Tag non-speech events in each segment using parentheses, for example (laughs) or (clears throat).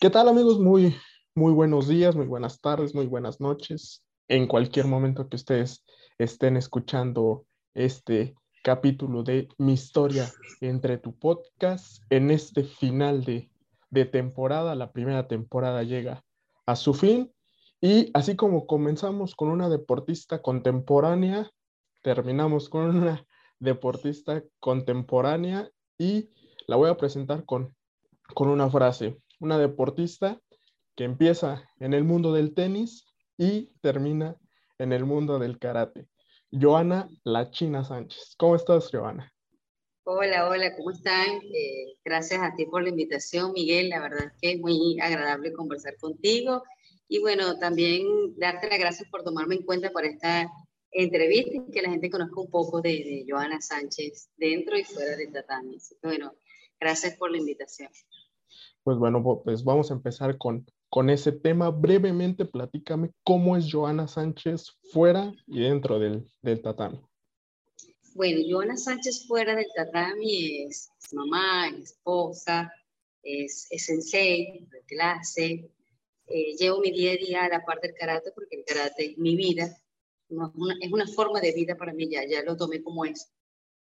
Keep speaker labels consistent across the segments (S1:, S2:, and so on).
S1: ¿Qué tal amigos? Muy, muy buenos días, muy buenas tardes, muy buenas noches. En cualquier momento que ustedes estén escuchando este capítulo de Mi historia entre tu podcast, en este final de, de temporada, la primera temporada llega a su fin y así como comenzamos con una deportista contemporánea, terminamos con una deportista contemporánea y la voy a presentar con, con una frase una deportista que empieza en el mundo del tenis y termina en el mundo del karate. Joana La China Sánchez. ¿Cómo estás, Joana?
S2: Hola, hola, ¿cómo están? Eh, gracias a ti por la invitación, Miguel. La verdad es que es muy agradable conversar contigo. Y bueno, también darte las gracias por tomarme en cuenta para esta entrevista y que la gente conozca un poco de, de Joana Sánchez dentro y fuera de tatami. bueno, gracias por la invitación.
S1: Pues bueno, pues vamos a empezar con, con ese tema. Brevemente, platícame cómo es Joana Sánchez fuera y dentro del, del tatami.
S2: Bueno, Joana Sánchez fuera del tatami es, mamá, es esposa, es, es sensei clase. Eh, llevo mi día a día a la parte del karate porque el karate es mi vida. es, una, es una forma de vida para mí, ya, ya lo tomé como es.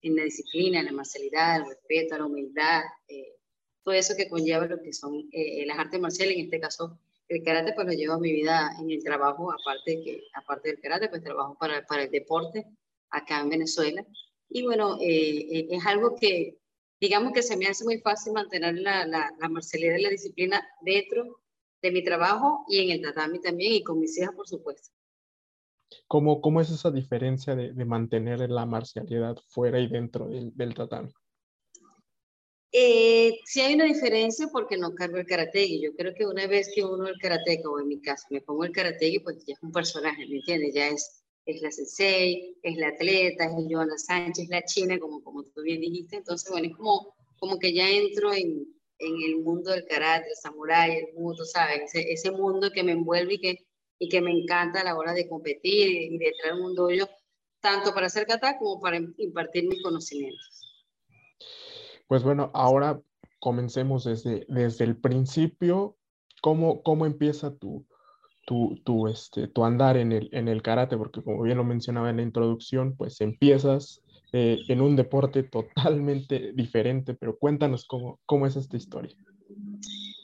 S2: En la disciplina, en la marcialidad, el respeto, la humildad, eh, todo eso que conlleva lo que son eh, las artes marciales, en este caso el karate, pues lo llevo a mi vida en el trabajo, aparte, que, aparte del karate, pues trabajo para, para el deporte acá en Venezuela. Y bueno, eh, eh, es algo que, digamos que se me hace muy fácil mantener la, la, la marcialidad y la disciplina dentro de mi trabajo y en el tatami también y con mis hijas, por supuesto.
S1: ¿Cómo, cómo es esa diferencia de, de mantener la marcialidad fuera y dentro del, del tatami?
S2: Eh, hay una diferencia porque no cargo el karategi. Yo creo que una vez que uno el karateka, o en mi caso me pongo el karategi, pues ya es un personaje, ¿me entiendes? Ya es, es la sensei, es la atleta, es Joana Sánchez, la china, como, como tú bien dijiste. Entonces, bueno, es como, como que ya entro en, en el mundo del karate, el samurái, el mundo, ¿sabes? Ese, mundo que me envuelve y que, y que me encanta a la hora de competir y de traer un mundo yo, tanto para hacer kata como para impartir mis conocimientos.
S1: Pues bueno, ahora comencemos desde, desde el principio. ¿Cómo, cómo empieza tu, tu, tu, este, tu andar en el, en el karate? Porque como bien lo mencionaba en la introducción, pues empiezas eh, en un deporte (laughs) totalmente diferente, pero cuéntanos cómo, cómo es esta historia.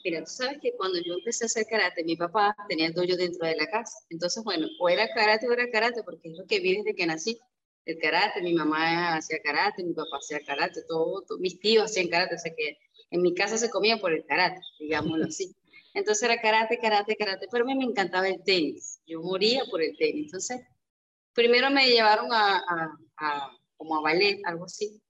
S2: Mira, tú sabes que cuando yo empecé a hacer karate, mi papá tenía el dojo dentro de la casa. Entonces, bueno, o era karate o era karate, porque es lo que vi desde que nací el karate, mi mamá hacía karate, mi papá hacía karate, todo, mis tíos hacían karate, o sea que en mi casa se comía por el karate, digámoslo así. Entonces era karate, karate, karate, pero a mí me encantaba el tenis, yo moría por el tenis. Entonces, primero me llevaron a, como a ballet, algo así,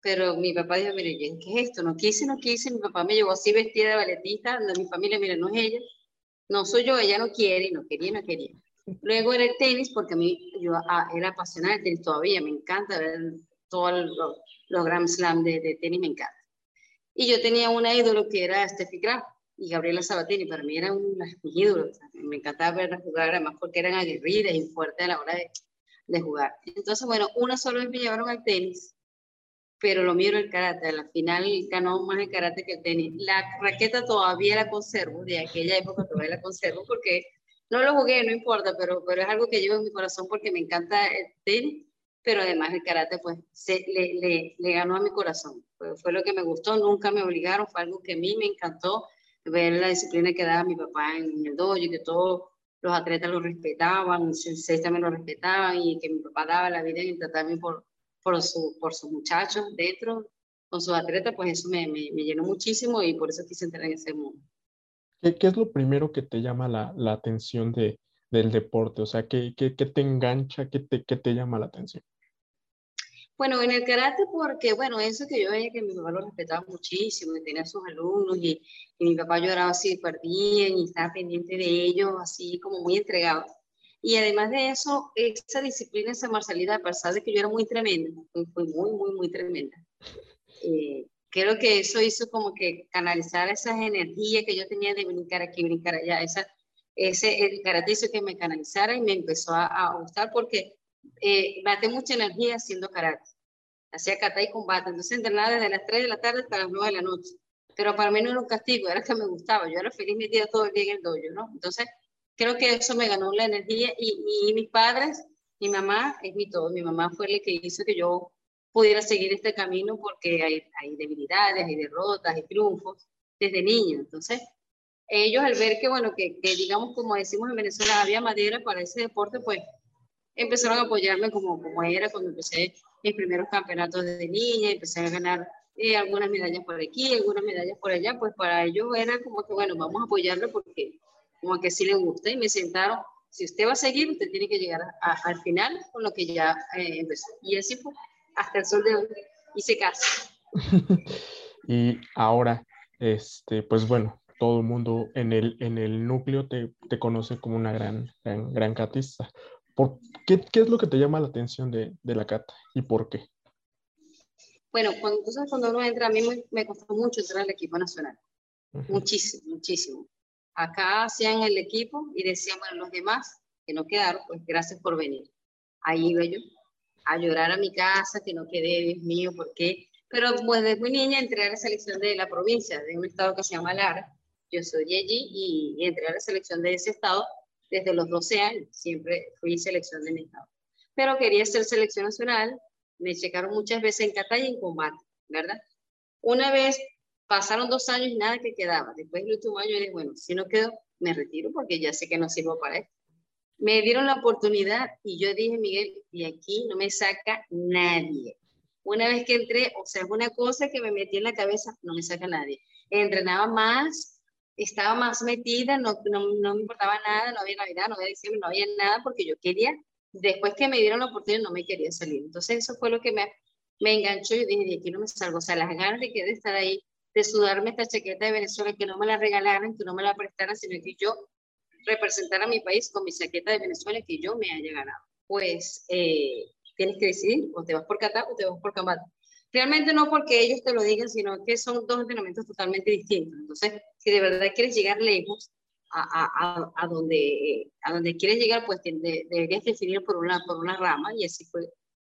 S2: pero mi papá dijo, mire, ¿qué es esto? No quise, no quise, mi papá me llevó así vestida de balletista, mi familia, mire, no es ella, no soy yo, ella no quiere, no quería, no quería. Luego era el tenis, porque a mí yo ah, era apasionada del tenis todavía, me encanta ver todos los, Grand Slam de, de, tenis, me encanta. Y yo tenía una ídolo que era Steffi Graf y Gabriela Sabatini, para mí eran unas ídolos, me encantaba verlas jugar, además porque eran aguerridas y fuertes a la hora de, de jugar. Entonces, bueno, una sola vez me llevaron al tenis, pero lo era el karate. La final ganó más el karate que el tenis. La raqueta todavía la conservo, de aquella época todavía la conservo, porque no lo jugué, no importa, pero, pero es algo que llevo en mi corazón porque me encanta el tenis, pero además el karate pues le, le, ganó a mi corazón. Fue, lo que me gustó, nunca me obligaron, fue algo que a mí me encantó, ver la disciplina que daba mi papá en el dojo que todos los atletas lo respetaban, el sensei también lo respetaban y que mi papá daba la vida en tratarme por, por, su, por sus muchachos dentro, con sus atletas, pues eso me, me, me llenó muchísimo y por eso quise entrar en ese mundo.
S1: ¿Qué, ¿Qué, es lo primero que te llama la, la atención de, del deporte? O sea, ¿qué, qué, qué te engancha? ¿Qué te, ¿Qué te llama la atención?
S2: Bueno, en el karate, porque, bueno, eso que yo veía que mi papá lo respetaba muchísimo, que tenía a sus alumnos y, y mi papá lloraba súper bien y estaba pendiente de ellos, así como muy entregado. Y además de eso, esa disciplina, esa marcialidad, a pesar de que yo era muy tremenda, fue muy, muy, muy tremenda. Eh, creo que eso hizo como que canalizar esas energías que yo tenía de brincar aquí, brincar allá, esa, ese, el karate hizo que me canalizara y me empezó a, a gustar porque eh, maté mucha energía haciendo karate. Hacía kata y combate, entonces entrenaba desde las 3 de la tarde hasta las 9 de la noche. pero para mí no era un castigo, era que me gustaba, yo era feliz mi día todo el día en el dojo, ¿no? Entonces, creo que eso me ganó la energía y, y mis padres, mi mamá es mi todo, mi mamá fue la que hizo que yo pudiera seguir este camino porque hay, hay debilidades, hay derrotas, hay triunfos desde niña. Entonces, ellos al ver que, bueno, que, que, digamos, como decimos en Venezuela, había madera para ese deporte, pues empezaron a apoyarme como, como era cuando empecé mis primeros campeonatos desde niña, empecé a ganar eh, algunas medallas por aquí, algunas medallas por allá, pues para ellos era como que, bueno, vamos a apoyarlo porque como que sí le gusta y me sentaron, si usted va a seguir, usted tiene que llegar al final con lo que ya eh, empezó. Y así fue, hasta el sol de hoy, hice caso. (laughs)
S1: y ahora, este, pues bueno, todo el mundo en el, en el núcleo te, te conoce como una gran, gran, gran catista. ¿Por qué, qué, es lo que te llama la atención de, de, la cata y por qué?
S2: Bueno, cuando, cuando uno entra, a mí me, me costó mucho entrar al equipo nacional. Uh -huh. Muchísimo, muchísimo. Acá hacían el equipo y decían, bueno, los demás que no quedaron, pues gracias por venir. Ahí iba yo a llorar a mi casa, que no quedé, Dios mío, ¿por qué? Pero pues desde muy niña entré a la selección de la provincia, de un estado que se llama Lara. Yo soy allí y, entré a la selección de ese estado desde los 12 años. Siempre fui selección de mi estado. Pero quería ser selección nacional. Me checaron muchas veces en Catay y en combate, ¿verdad? Una vez pasaron dos años y nada que quedaba. Después del último año dije, bueno, si no quedo, me retiro porque ya sé que no sirvo para esto. Me dieron la oportunidad y yo dije, Miguel, y aquí no me saca nadie. Una vez que entré, o sea, es una cosa que me metí en la cabeza, no me saca nadie. Entrenaba más, estaba más metida, no, no, no me importaba nada, no había Navidad, no había diciembre, no había nada, porque yo quería, después que me dieron la oportunidad, no me quería salir. Entonces eso fue lo que me, me enganchó y dije, de aquí no me salgo. O sea, las ganas de, que, de estar ahí, de sudarme esta chaqueta de Venezuela, que no me la regalaran, que no me la prestaran, sino que yo representar a mi país con mi chaqueta de Venezuela que yo me haya ganado. Pues eh, tienes que decidir, o te vas por Qatar o te vas por Cambat. Realmente no porque ellos te lo digan, sino que son dos entrenamientos totalmente distintos. Entonces, si de verdad quieres llegar lejos a, a, a donde, a donde quieres llegar, pues te, de, deberías definir por una, por una rama y así, fue,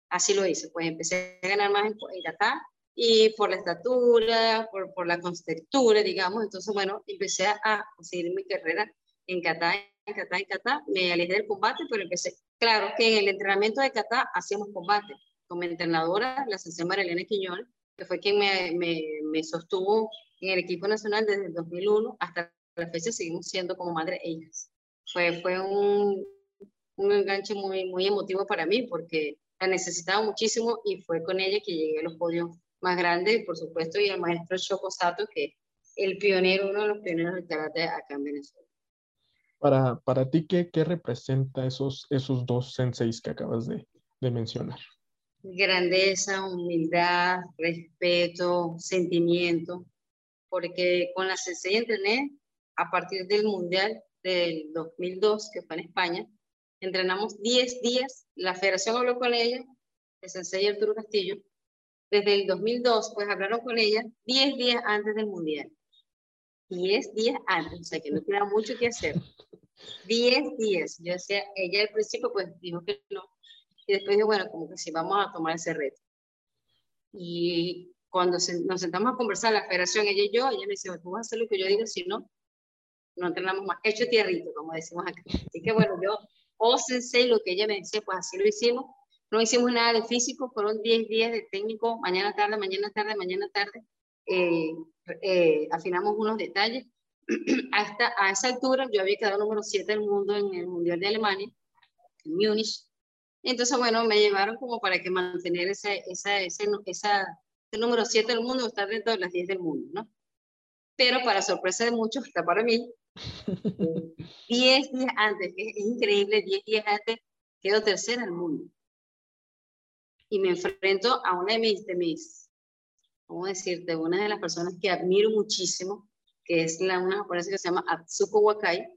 S2: así lo hice. Pues empecé a ganar más en, en Qatar y por la estatura, por, por la constructura, digamos. Entonces, bueno, empecé a, a seguir mi carrera en Qatar, en Qatar, en Qatar, me alejé del combate, pero empecé. Claro que en el entrenamiento de Qatar hacíamos combate. Con mi entrenadora, la señora Marilena Quiñón, que fue quien me, me, me, sostuvo en el equipo nacional desde el 2001 hasta la fecha, seguimos siendo como madre e hijas. Fue, fue un, un enganche muy, muy emotivo para mí porque la necesitaba muchísimo y fue con ella que llegué a los podios más grandes, por supuesto, y el maestro Choco Sato, que es el pionero, uno de los pioneros del karate acá en Venezuela.
S1: Para, para ti, ¿qué, ¿qué, representa esos, esos dos senseis que acabas de, de mencionar?
S2: Grandeza, humildad, respeto, sentimiento, porque con la sensei entrené a partir del Mundial del 2002, que fue en España, entrenamos 10 días, la federación habló con ella, el sensei Arturo Castillo, desde el 2002, pues hablaron con ella 10 días antes del Mundial. 10 días antes, o sea que no queda mucho que hacer. 10 días. Yo decía, ella al principio pues dijo que no. Y después dijo, bueno, como que sí, vamos a tomar ese reto. Y cuando se, nos sentamos a conversar, la federación, ella y yo, ella me dice, tú vas a hacer lo que yo diga, si no, no entrenamos más. Hecho tierrito, como decimos acá. Así que bueno, yo, o sensei, lo que ella me decía, pues así lo hicimos. No hicimos nada de físico, fueron 10 días de técnico, mañana tarde, mañana tarde, mañana tarde. Eh, eh, afinamos unos detalles. (clears throat) Hasta a esa altura yo había quedado número 7 del mundo en el Mundial de Alemania, en Múnich. Entonces, bueno, me llevaron como para que mantener ese, esa, ese, esa, ese número 7 del mundo, estar dentro de las 10 del mundo, ¿no? Pero para sorpresa de muchos, hasta para mí, (laughs) 10 días antes, es, es increíble, 10 días antes, quedo tercera del mundo. Y me enfrento a una de mis, de mis ¿cómo decirte? Una de las personas que admiro muchísimo, que es la, una japonesa que se llama Atsuko Wakai.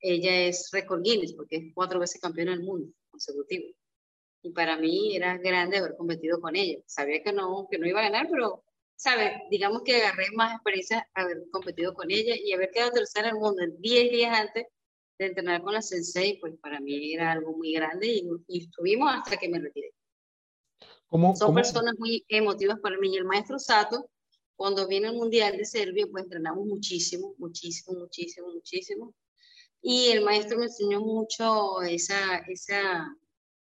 S2: Ella es récord Guinness porque es cuatro veces campeona del mundo consecutivo. Y para mí era grande haber competido con ella. Sabía que no, que no iba a ganar, pero, ¿sabes? Digamos que agarré más experiencia haber competido con ella y haber quedado tercera en el mundo 10 días antes de entrenar con la Sensei, pues para mí era algo muy grande y, y estuvimos hasta que me retiré.
S1: ¿Cómo,
S2: Son
S1: cómo?
S2: personas muy emotivas para mí. Y el maestro Sato, cuando viene el Mundial de Serbia, pues entrenamos muchísimo, muchísimo, muchísimo, muchísimo. Y el maestro me enseñó mucho esa, esa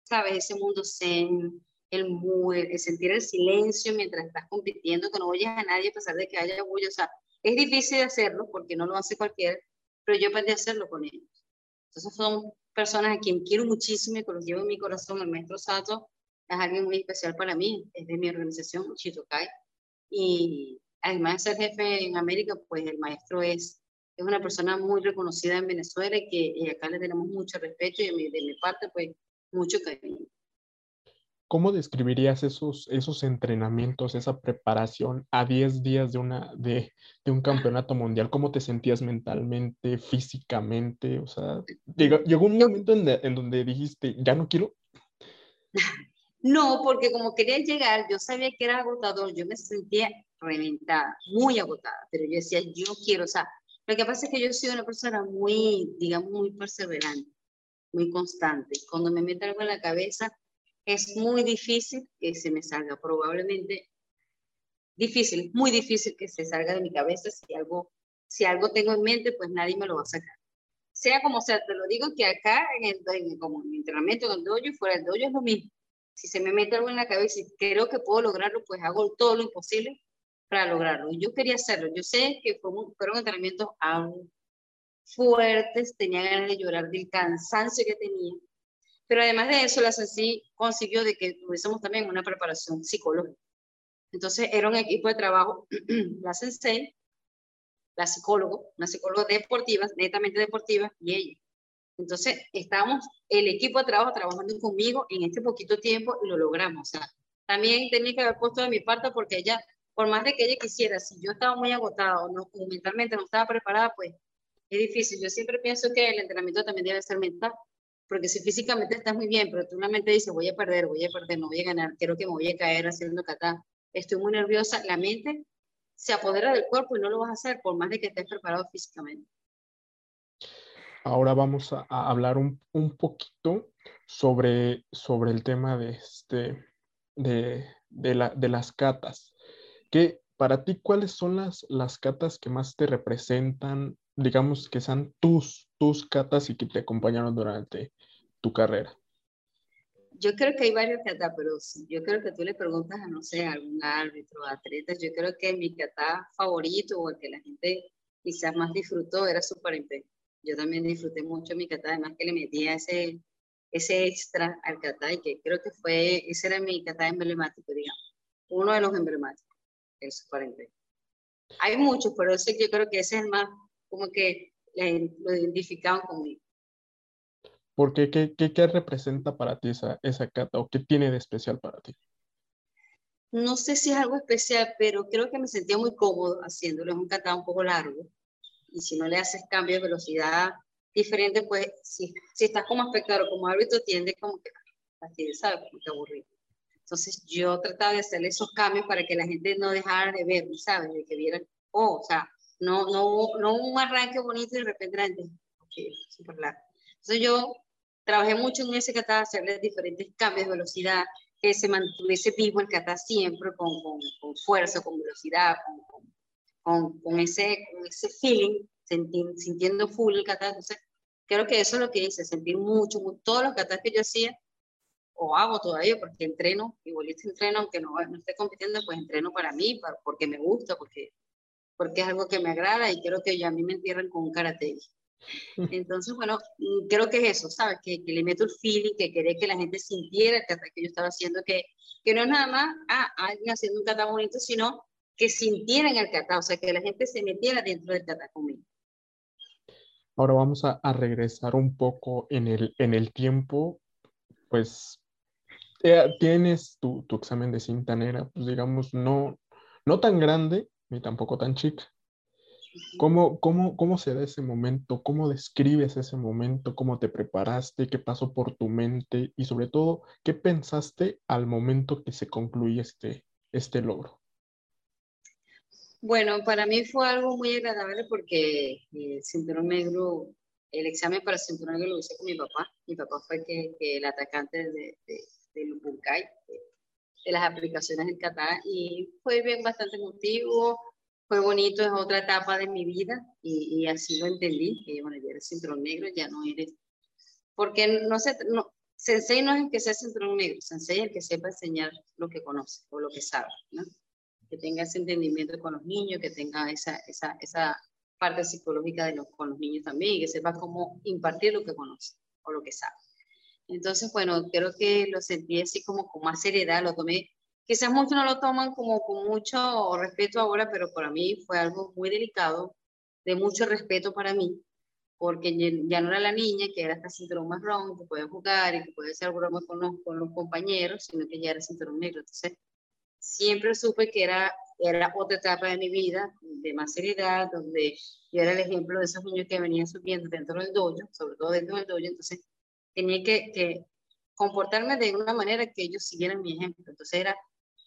S2: ¿sabes? Ese mundo zen, el el sentir el silencio mientras estás compitiendo, que no oyes a nadie a pesar de que haya bullo. O sea, es difícil hacerlo porque no lo hace cualquiera, pero yo aprendí a hacerlo con ellos. Entonces son personas a quien quiero muchísimo y que los llevo en mi corazón. El maestro Sato es alguien muy especial para mí, es de mi organización, Chitokai. Y además de ser jefe en América, pues el maestro es, es una persona muy reconocida en Venezuela y que y acá le tenemos mucho respeto y de mi, de mi parte, pues mucho cariño.
S1: ¿Cómo describirías esos, esos entrenamientos, esa preparación a 10 días de, una, de, de, un campeonato mundial? ¿Cómo te sentías mentalmente, físicamente? O sea, llegó, un momento en, en, donde dijiste, ya no quiero.
S2: No, porque como quería llegar, yo sabía que era agotador, yo me sentía reventada, muy agotada, pero yo decía, yo quiero, o sea, lo que pasa es que yo soy una persona muy, digamos, muy perseverante, muy constante. Cuando me meto algo en la cabeza, es muy difícil que se me salga, probablemente difícil, muy difícil que se salga de mi cabeza si algo, si algo tengo en mente, pues nadie me lo va a sacar. Sea como sea, te lo digo que acá en el, como en mi entrenamiento en el dojo y fuera del dojo es lo mismo. Si se me mete algo en la cabeza y creo que puedo lograrlo, pues hago todo lo imposible para lograrlo. Yo quería hacerlo. Yo sé que fueron, fueron entrenamientos aún fuertes, tenía ganas de llorar del cansancio que tenía, pero además de eso, la CENCI consiguió de que tuviésemos también una preparación psicológica. Entonces, era un equipo de trabajo, (clears throat) la Sensei, la psicóloga, una psicóloga deportiva, netamente deportiva, y ella. Entonces, estábamos el equipo de trabajo trabajando conmigo en este poquito tiempo y lo logramos. O sea, también tenía que haber puesto de mi parte porque ella, por más de que ella quisiera, si yo estaba muy agotada o, no, mentalmente no estaba preparada, pues es difícil. Yo siempre pienso que el entrenamiento también debe ser mental porque si físicamente estás muy bien, pero tú una mente dice, voy a perder, voy a perder, no voy a ganar, creo que me voy a caer haciendo kata, estoy muy nerviosa, la mente se apodera del cuerpo y no lo vas a hacer por más de que estés preparado físicamente.
S1: Ahora vamos a, hablar un, un, poquito sobre, sobre el tema de, este, de, de, la, de las catas. ¿Qué, para ti, ¿cuáles son las, las catas que más te representan? Digamos que sean tus, tus catas y que te acompañaron durante tu carrera?
S2: Yo creo que hay varios catas, pero yo creo que tú le preguntas a, no sé, a algún árbitro, atleta, yo creo que mi kata favorito o el que la gente quizás más disfrutó era Super Imperio. Yo también disfruté mucho mi kata, además que le metía ese, ese extra al kata y que creo que fue, ese era mi kata emblemático, digamos, uno de los emblemáticos, el Super Imperio. Hay muchos, pero ese, yo creo que ese es el más, como que lo identificaban conmigo.
S1: ¿Por qué? ¿Qué, qué, representa para ti esa, esa cata o qué tiene de especial para ti?
S2: No sé si es algo especial, pero creo que me sentía muy cómodo haciéndolo. Es un kata un poco largo y si no le haces cambio de velocidad diferente, pues si, si estás como espectador, como árbitro, tiende como que, así, ¿sabes? Como que aburrido. Entonces yo trataba de hacerle esos cambios para que la gente no dejara de ver, ¿sabes? De que vieran, oh, o sea, no, no, no un arranque bonito y de repente la gente, ok, súper largo. Entonces yo trabajé mucho en ese kata, hacerle diferentes cambios de velocidad, que se mantuviese vivo el kata siempre con, con, con fuerza, con velocidad, con, con, ese, ese feeling, sintiendo full el kata. Entonces, creo que eso es lo que hice, sentir mucho, todos los katas que yo hacía, o hago todavía porque entreno, igualito entreno, aunque no, no esté compitiendo, pues entreno para mí, para, porque me gusta, porque, porque es algo que me agrada y creo que ya a mí me entierran con un karate. (laughs) Entonces, bueno, creo que es eso, ¿sabes? Que, que le meto el feeling, que quería que la gente sintiera el kata que yo estaba haciendo, que, que no es nada más ah, alguien haciendo un kata bonito, sino que sintieran el kata, o sea, que la gente se metiera dentro del conmigo.
S1: Ahora vamos a, a regresar un poco en el, en el tiempo, pues eh, tienes tu, tu, examen de cinta negra, pues digamos, no, no tan grande ni tampoco tan chica. ¿Cómo, cómo, ¿Cómo se da ese momento? ¿Cómo describes ese momento? ¿Cómo te preparaste? ¿Qué pasó por tu mente? Y sobre todo, ¿qué pensaste al momento que se concluye este, este logro?
S2: Bueno, para mí fue algo muy agradable porque el eh, cinturón negro, el examen para el cinturón negro lo hice con mi papá. Mi papá fue que, el atacante de, de, del de, de, las aplicaciones del Qatar y fue bien bastante emotivo fue bonito, es otra etapa de mi vida y, así lo entendí, que bueno, ya eres cinturón negro, ya no eres, porque no sé, no, Sensei no es el que sea cinturón negro, Sensei es el que sepa enseñar lo que conoce o lo que sabe, ¿no? Que tenga ese entendimiento con los niños, que tenga esa, esa, esa parte psicológica de los, con los niños también, y que sepa cómo impartir lo que conoce o lo que sabe. Entonces, bueno, creo que lo sentí así como con más seriedad, lo tomé Quizás muchos no lo toman como con mucho respeto ahora, pero para mí fue algo muy delicado, de mucho respeto para mí, porque ya no era la niña que era hasta cinturón marrón, que podía jugar y que podía hacer bromas con los, con los compañeros, sino que ya era cinturón negro. Entonces, siempre supe que era, era otra etapa de mi vida, de más seriedad, donde yo era el ejemplo de esos niños que venían subiendo dentro del dojo, sobre todo dentro del dojo, entonces tenía que, que comportarme de una manera que ellos siguieran mi ejemplo. Entonces era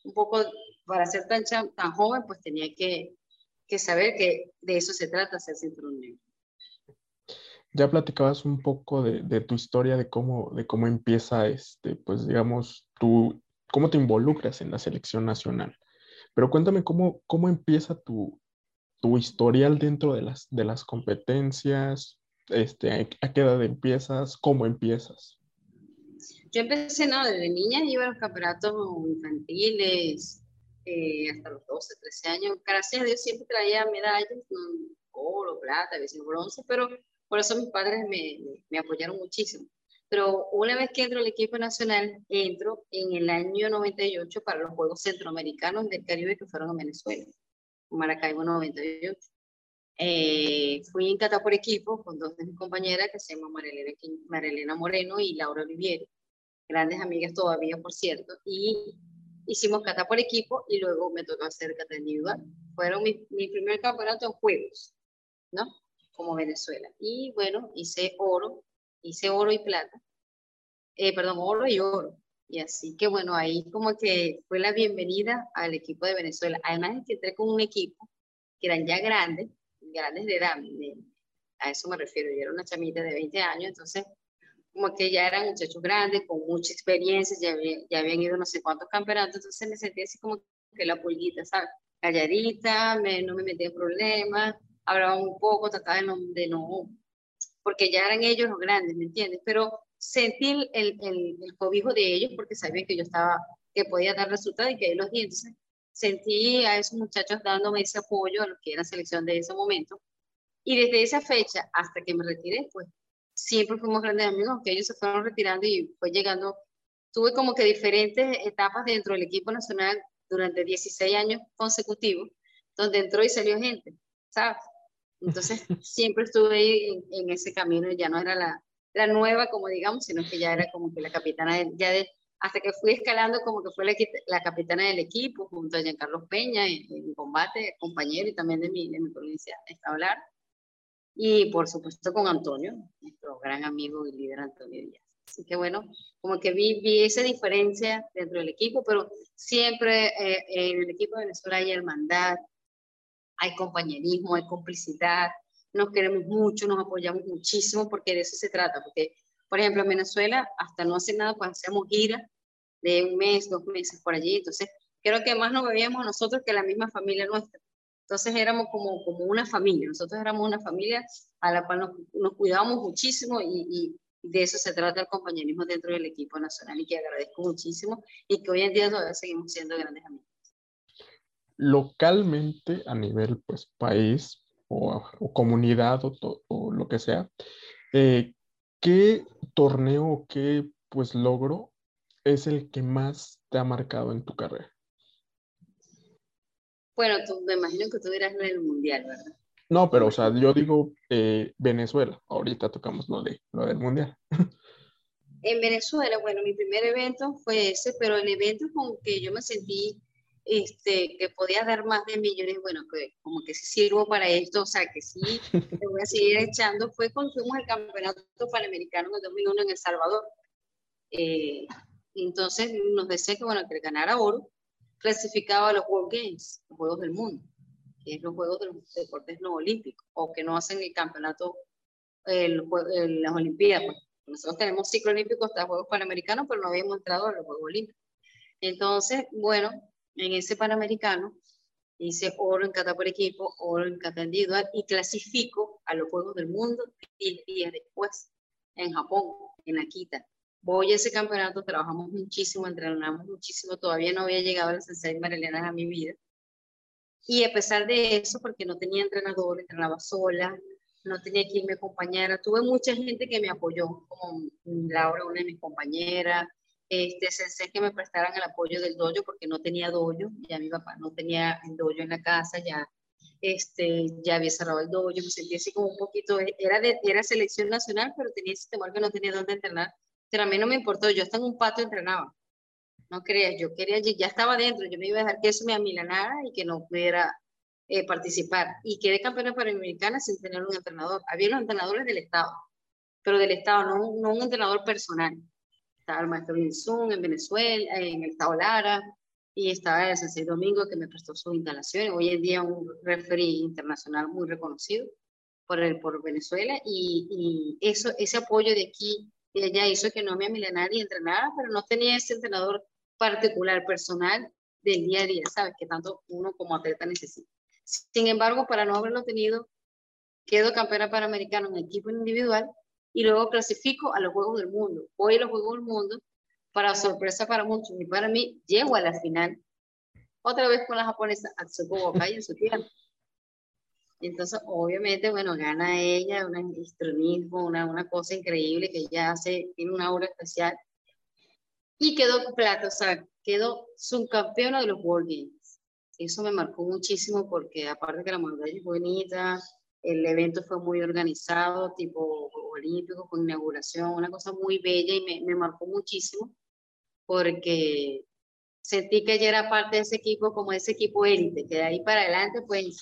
S2: un poco, para ser tan, tan joven, pues tenía que, que saber que de eso se trata, ser cinturón negro.
S1: Ya platicabas un poco de, de, tu historia, de cómo, de cómo empieza, este, pues digamos, tú, cómo te involucras en la selección nacional. Pero cuéntame cómo, cómo empieza tu, tu historial dentro de las, de las competencias, este, a qué edad empiezas, cómo empiezas.
S2: Yo empecé, no, desde niña iba a los campeonatos infantiles, eh, hasta los 12, 13 años. Gracias a Dios siempre traía medallas, oro, plata, a veces bronce, pero por eso mis padres me, me, apoyaron muchísimo. Pero una vez que entro al equipo nacional, entro en el año 98 para los Juegos Centroamericanos del Caribe que fueron a Venezuela, Maracaibo 98. Eh, fui en Cata por equipo con dos de mis compañeras que se llaman Marilena Moreno y Laura Olivieri grandes amigas todavía, por cierto, y hicimos cata por equipo y luego me tocó hacer cata individual. Fueron mi, mi primer campeonato en juegos, ¿no? Como Venezuela. Y bueno, hice oro, hice oro y plata, eh, perdón, oro y oro. Y así que bueno, ahí como que fue la bienvenida al equipo de Venezuela. Además es que entré con un equipo que eran ya grandes, grandes de edad, a eso me refiero, yo era una chamita de 20 años, entonces como que ya eran muchachos grandes, con mucha experiencia, ya, ya habían ido no sé cuántos campeonatos, entonces me sentía así como que la pulguita, ¿sabes? Calladita, me, no me metía en problemas, hablaba un poco, trataba de no, porque ya eran ellos los grandes, ¿me entiendes? Pero sentí el, el, el, cobijo de ellos porque sabía que yo estaba, que podía dar resultados y que ellos los di, entonces sentí a esos muchachos dándome ese apoyo a lo que era selección de ese momento. Y desde esa fecha hasta que me retiré, pues siempre fuimos grandes amigos, aunque ellos se fueron retirando y fue llegando, tuve como que diferentes etapas dentro del equipo nacional durante 16 años consecutivos, donde entró y salió gente, ¿sabes? Entonces siempre estuve ahí en, ese camino, ya no era la, la, nueva, como digamos, sino que ya era como que la capitana, ya de, hasta que fui escalando como que fue la, la capitana del equipo, junto a Giancarlo Peña, en, en combate, compañero y también de mi, de mi provincia, de hablar y por supuesto con Antonio, nuestro gran amigo y líder Antonio Díaz. Así que bueno, como que vi, vi esa diferencia dentro del equipo, pero siempre eh, en el equipo de Venezuela hay hermandad, hay compañerismo, hay complicidad, nos queremos mucho, nos apoyamos muchísimo porque de eso se trata, porque por ejemplo en Venezuela hasta no hace nada pues hacemos gira de un mes, dos meses por allí, entonces creo que más nos veíamos nosotros que la misma familia nuestra. Entonces éramos como, como una familia, nosotros éramos una familia a la cual nos, nos cuidábamos muchísimo y, y, de eso se trata el compañerismo dentro del equipo nacional y que agradezco muchísimo y que hoy en día todavía seguimos siendo grandes amigos.
S1: Localmente, a nivel pues país o, o comunidad o, o, lo que sea, eh, ¿qué torneo o qué pues logro es el que más te ha marcado en tu carrera?
S2: Bueno, tú, me imagino que tú dirás en el Mundial, ¿verdad?
S1: No, pero, o sea, yo digo eh, Venezuela. Ahorita tocamos lo, de, lo del Mundial.
S2: En Venezuela, bueno, mi primer evento fue ese, pero el evento con que yo me sentí este, que podía dar más de millones, bueno, que como que sí sirvo para esto, o sea, que sí, te voy a seguir echando, fue cuando fuimos al Campeonato Panamericano en el 2001 en El Salvador. Eh, entonces nos decía que, bueno, que ganara oro, clasificado a los World Games, los Juegos del Mundo, que es los Juegos de los Deportes No Olímpicos, o que no hacen el campeonato, el, las Olimpiadas. Pues. Nosotros tenemos ciclo olímpico hasta Juegos Panamericanos, pero no habíamos entrado a los Juegos Olímpicos. Entonces, bueno, en ese Panamericano hice oro en kata por equipo, oro en kata individual y clasifico a los Juegos del Mundo 10 días después en Japón, en Akita. Voy a ese campeonato, trabajamos muchísimo, entrenamos muchísimo, todavía no había llegado a la Sensei Marilena a mi vida. Y a pesar de eso, porque no tenía entrenador, entrenaba sola, no tenía quien me acompañara, tuve mucha gente que me apoyó, como Laura, una de mis compañeras, este, sensei que me prestaran el apoyo del dojo porque no tenía dojo, ya mi papá no tenía el dojo en la casa, ya, este, ya había cerrado el dojo, me sentía así como un poquito, era, de, era selección nacional, pero tenía ese temor que no tenía dónde entrenar, pero a mí no me importó, yo hasta en un patio entrenaba, no creía, yo quería, ya estaba dentro, yo me iba a dejar que eso me amilanara y que no pudiera eh, participar, y quedé campeona panamericana sin tener un entrenador, había los entrenadores del Estado, pero del Estado, no, no un entrenador personal estaba el maestro Zoom en Venezuela, en el Estado Lara, y estaba el Sensei Domingo que me prestó sus instalaciones. Hoy en día un referee internacional muy reconocido por, el, por Venezuela, y, y, eso, ese apoyo de aquí y allá hizo que no me amilenara y entrenara, pero no tenía ese entrenador particular, personal, del día a día, ¿sabes? Que tanto uno como atleta necesita. Sin embargo, para no haberlo tenido, quedo campeona panamericana en equipo individual y luego clasifico a los Juegos del Mundo. Voy a los Juegos del Mundo, para sorpresa para muchos y para mí, llego a la final, otra vez con la japonesa Atsuko Wakai en su tiempo. Entonces, obviamente, bueno, gana ella, un histrionismo, una, una cosa increíble que ella hace, tiene una aura especial. Y quedó plata, o sea, quedó subcampeona de los World Games. Eso me marcó muchísimo porque aparte que la modalidad es bonita, el evento fue muy organizado, tipo olímpico, con inauguración, una cosa muy bella y me, me marcó muchísimo porque sentí que ella era parte de ese equipo como ese equipo élite, que de ahí para adelante pues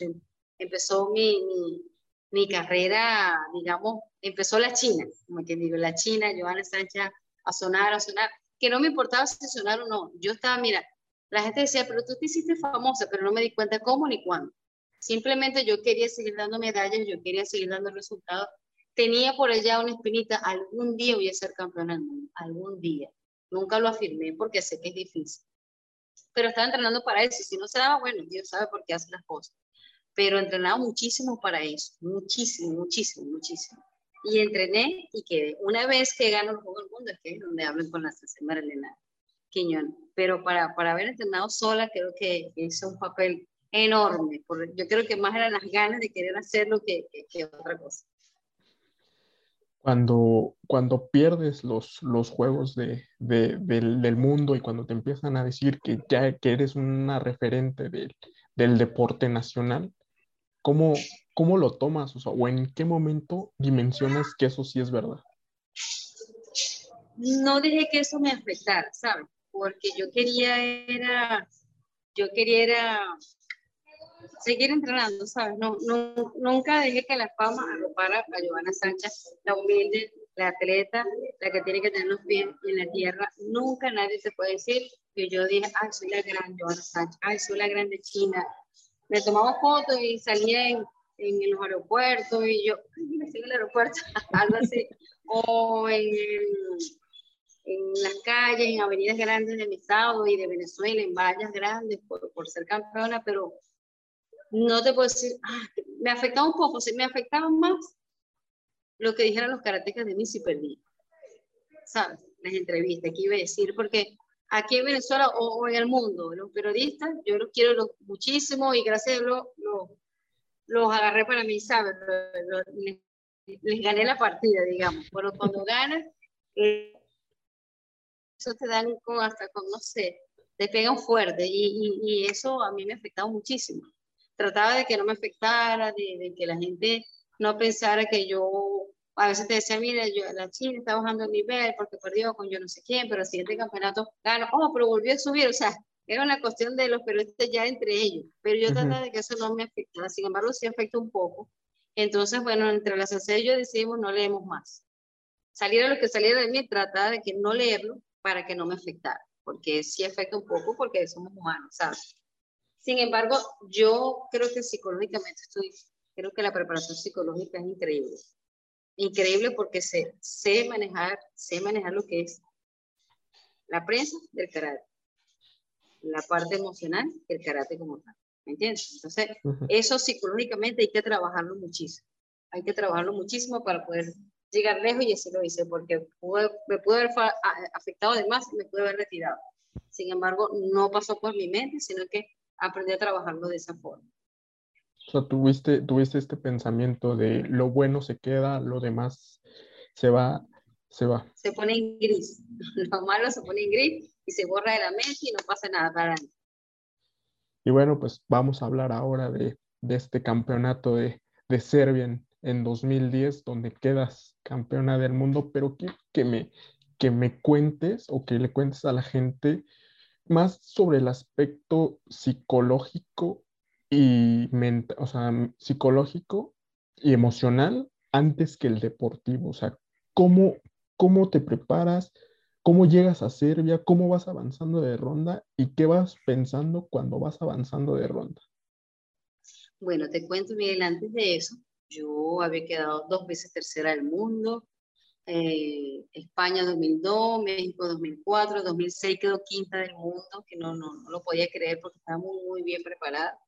S2: empezó mi, mi, mi carrera, digamos, empezó la China, como que digo, la China, Joana Sánchez, a sonar, a sonar, que no me importaba si sonar o no, yo estaba, mira, la gente decía, pero tú te hiciste famosa, pero no me di cuenta cómo ni cuándo. Simplemente yo quería seguir dando medallas, yo quería seguir dando resultados. Tenía por allá una espinita, algún día voy a ser campeona del mundo, algún día. Nunca lo afirmé porque sé que es difícil. Pero estaba entrenando para eso. Si no se daba, bueno, Dios sabe por qué hace las cosas. Pero entrenaba muchísimo para eso. Muchísimo, muchísimo, muchísimo. Y entrené y quedé. Una vez que gano el Juego del Mundo, es que es donde hablan con la señora Elena Quiñón. Pero para, para haber entrenado sola, creo que es un papel enorme. Yo creo que más eran las ganas de querer hacerlo que, que, otra cosa.
S1: Cuando, cuando pierdes los, los juegos de, de, del, del, mundo y cuando te empiezan a decir que ya que eres una referente del, del deporte nacional, ¿cómo, ¿cómo lo tomas? O, sea, ¿O en qué momento dimensionas que eso sí es verdad?
S2: No dejé que eso me afectara, ¿sabes? Porque yo quería era, yo quería era seguir entrenando, ¿sabes? No, no, nunca dejé que la fama arropara a Giovanna Sánchez, la humilde, la atleta, la que tiene que tener los pies en la tierra. Nunca nadie se puede decir que yo dije, ay, soy la gran Giovanna Sánchez, ay, soy la grande China. Me tomaba fotos y salía en, en los aeropuertos y yo, ay, en el aeropuerto, (laughs) algo así. O en, en las calles, en avenidas grandes de mi estado y de Venezuela, en vallas grandes por, por ser campeona, pero no te puedo decir, ah, me afectaba un poco, me afectaba más lo que dijeron los karatecas de mí si perdí. ¿Sabes? Las entrevistas que iba a decir, porque aquí en Venezuela o, en el mundo, los periodistas, yo los quiero muchísimo y gracias a Dios los agarré para mí, ¿sabes? les, gané la partida, digamos. Pero cuando ganas, eh, eso te dan con, hasta con, no sé, te pegan fuerte y, y, y eso a mí me ha afectado muchísimo trataba de que no me afectara, de, que la gente no pensara que yo, a veces te decía, mira, yo, la China está bajando el nivel porque perdió con yo no sé quién, pero el siguiente campeonato ganó, oh, pero volvió a subir, o sea, era una cuestión de los periodistas ya entre ellos, pero yo trataba de que eso no me afectara, sin embargo sí afecta un poco. Entonces, bueno, entre las y yo decidimos no leemos más. Saliera lo que saliera de mí, trataba de que no leerlo para que no me afectara, porque sí afecta un poco porque somos humanos, ¿sabes? Sin embargo, yo creo que psicológicamente estoy, creo que la preparación psicológica es increíble. Increíble porque sé, sé manejar, sé manejar lo que es la prensa del karate, la parte emocional del karate como tal. ¿me entiendes? Entonces, eso psicológicamente hay que trabajarlo muchísimo. Hay que trabajarlo muchísimo para poder llegar lejos y así lo hice, porque me pudo haber afectado además y me pude haber retirado. Sin embargo, no pasó por mi mente, sino que aprendí a trabajarlo de esa forma.
S1: O sea, tuviste, tuviste este pensamiento de lo bueno se queda, lo demás se va, se va.
S2: Se pone en gris. (laughs) Lo malo se pone en gris y se borra de la mente y no pasa nada para mí.
S1: Y bueno, pues vamos a hablar ahora de, de este campeonato de, de Serbia en, en, 2010, donde quedas campeona del mundo, pero que, que, me, que me cuentes o que le cuentes a la gente más sobre el aspecto psicológico y mental, o sea, psicológico y emocional antes que el deportivo. O sea, ¿cómo, cómo te preparas? ¿Cómo llegas a Serbia? ¿Cómo vas avanzando de ronda? ¿Y qué vas pensando cuando vas avanzando de ronda?
S2: Bueno, te cuento, Miguel, antes de eso, yo había quedado dos veces tercera del mundo, eh, España 2002, México 2004, 2006 quedó quinta del mundo, que no, no, no lo podía creer porque estaba muy, muy bien preparada.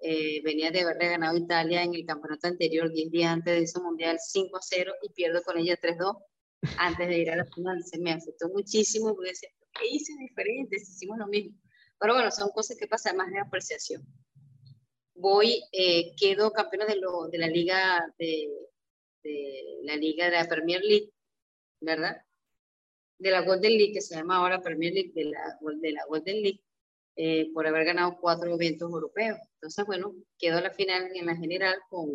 S2: Eh, venía de haberle ganado Italia en el campeonato anterior, 10 días antes de ese mundial, 5 a 0 y pierdo con ella 3-2 antes de ir a la final. Se me afectó muchísimo porque decía, ¿qué hice diferente? Hicimos lo mismo. Pero bueno, son cosas que pasan más de apreciación. Voy, eh, quedo campeona de, lo, de la liga de, de la liga de la Premier League, ¿verdad? De la Golden League, que se llama ahora Premier League, de la, de la Golden League, eh, por haber ganado cuatro eventos europeos. Entonces, bueno, quedó la final en la general con,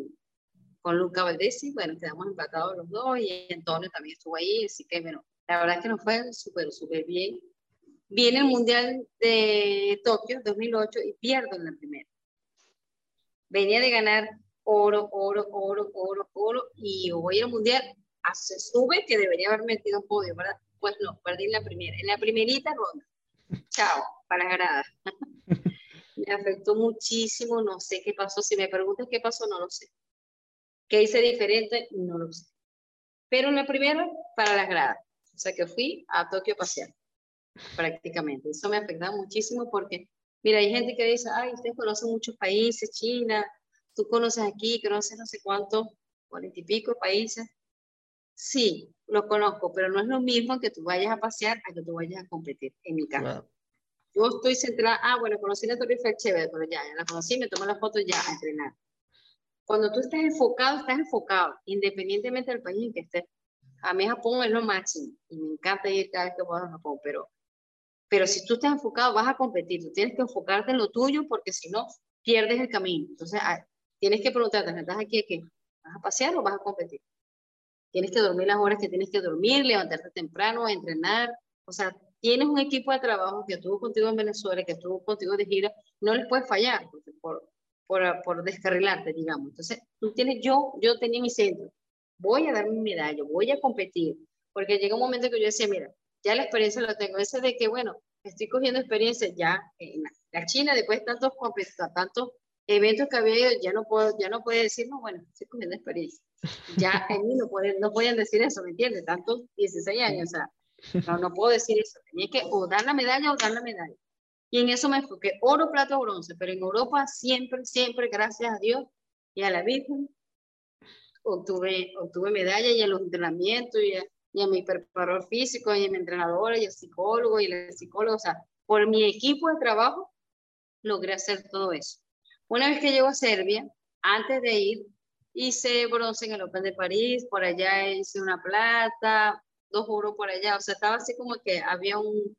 S2: con Luca Valdesi, bueno, quedamos empatados los dos y Antonio también estuvo ahí, así que, bueno, la verdad es que nos fue súper, súper bien. Viene el Mundial de Tokio 2008 y pierdo en la primera. Venía de ganar oro, oro, oro, oro, oro, y voy al mundial, se sube que debería haber metido un podio, ¿verdad? Pues no, perdí en la primera, en la primerita ronda. Chao, para grada. (laughs) me afectó muchísimo, no sé qué pasó. Si me preguntas qué pasó, no lo sé. ¿Qué hice diferente? No lo sé. Pero en la primera, para las gradas. O sea que fui a Tokio a pasear, prácticamente. Eso me afectaba muchísimo porque, mira, hay gente que dice, ay, ustedes conocen muchos países, China, tú conoces aquí, conoces no sé cuántos, cuarenta y pico países. Sí, lo conozco, pero no es lo mismo que tú vayas a pasear a que tú vayas a competir, en mi caso. Yo estoy centrada, ah, bueno, conocí la Torre Eiffel, chévere, pero ya, ya la conocí, me tomo la foto ya a entrenar. Cuando tú estás enfocado, estás enfocado, independientemente del país en que estés. A mí Japón es lo máximo y me encanta ir cada vez que puedo a Japón, pero, pero si tú estás enfocado, vas a competir. Tú tienes que enfocarte en lo tuyo porque si no, pierdes el camino. Entonces, tienes que preguntarte, ¿estás aquí qué? ¿Vas a pasear o vas a competir? Tienes que dormir las horas que tienes que dormir, levantarte temprano, entrenar. O sea, tienes un equipo de trabajo que estuvo contigo en Venezuela, que estuvo contigo de gira, no les puedes fallar por, por, por descarrilarte, digamos. Entonces, tú tienes, yo, yo tenía mi centro, voy a dar mi medalla, voy a competir, porque llega un momento que yo decía, mira, ya la experiencia la tengo, ese de que, bueno, estoy cogiendo experiencia ya en la China, después de tantos, tantos eventos que había ya no puedo, ya no puede decir, no, bueno, estoy comiendo experiencia. Ya (laughs) en mí no, pueden, no podían decir eso, ¿me entiendes? Tantos 16 años, o sea, no, no puedo decir eso. Tenía que o dar la medalla o dar la medalla. Y en eso me enfoqué, oro, plata o bronce, pero en Europa siempre, siempre, gracias a Dios y a la Virgen, obtuve, obtuve medalla y en los entrenamientos y a, y a mi preparador físico y a mi entrenadora y al psicólogo y el psicólogo, o sea, por mi equipo de trabajo logré hacer todo eso. Una vez que llego a Serbia, antes de ir, hice bronce en el Open de París, por allá hice una plata, dos oro por allá, o sea, estaba así como que había un,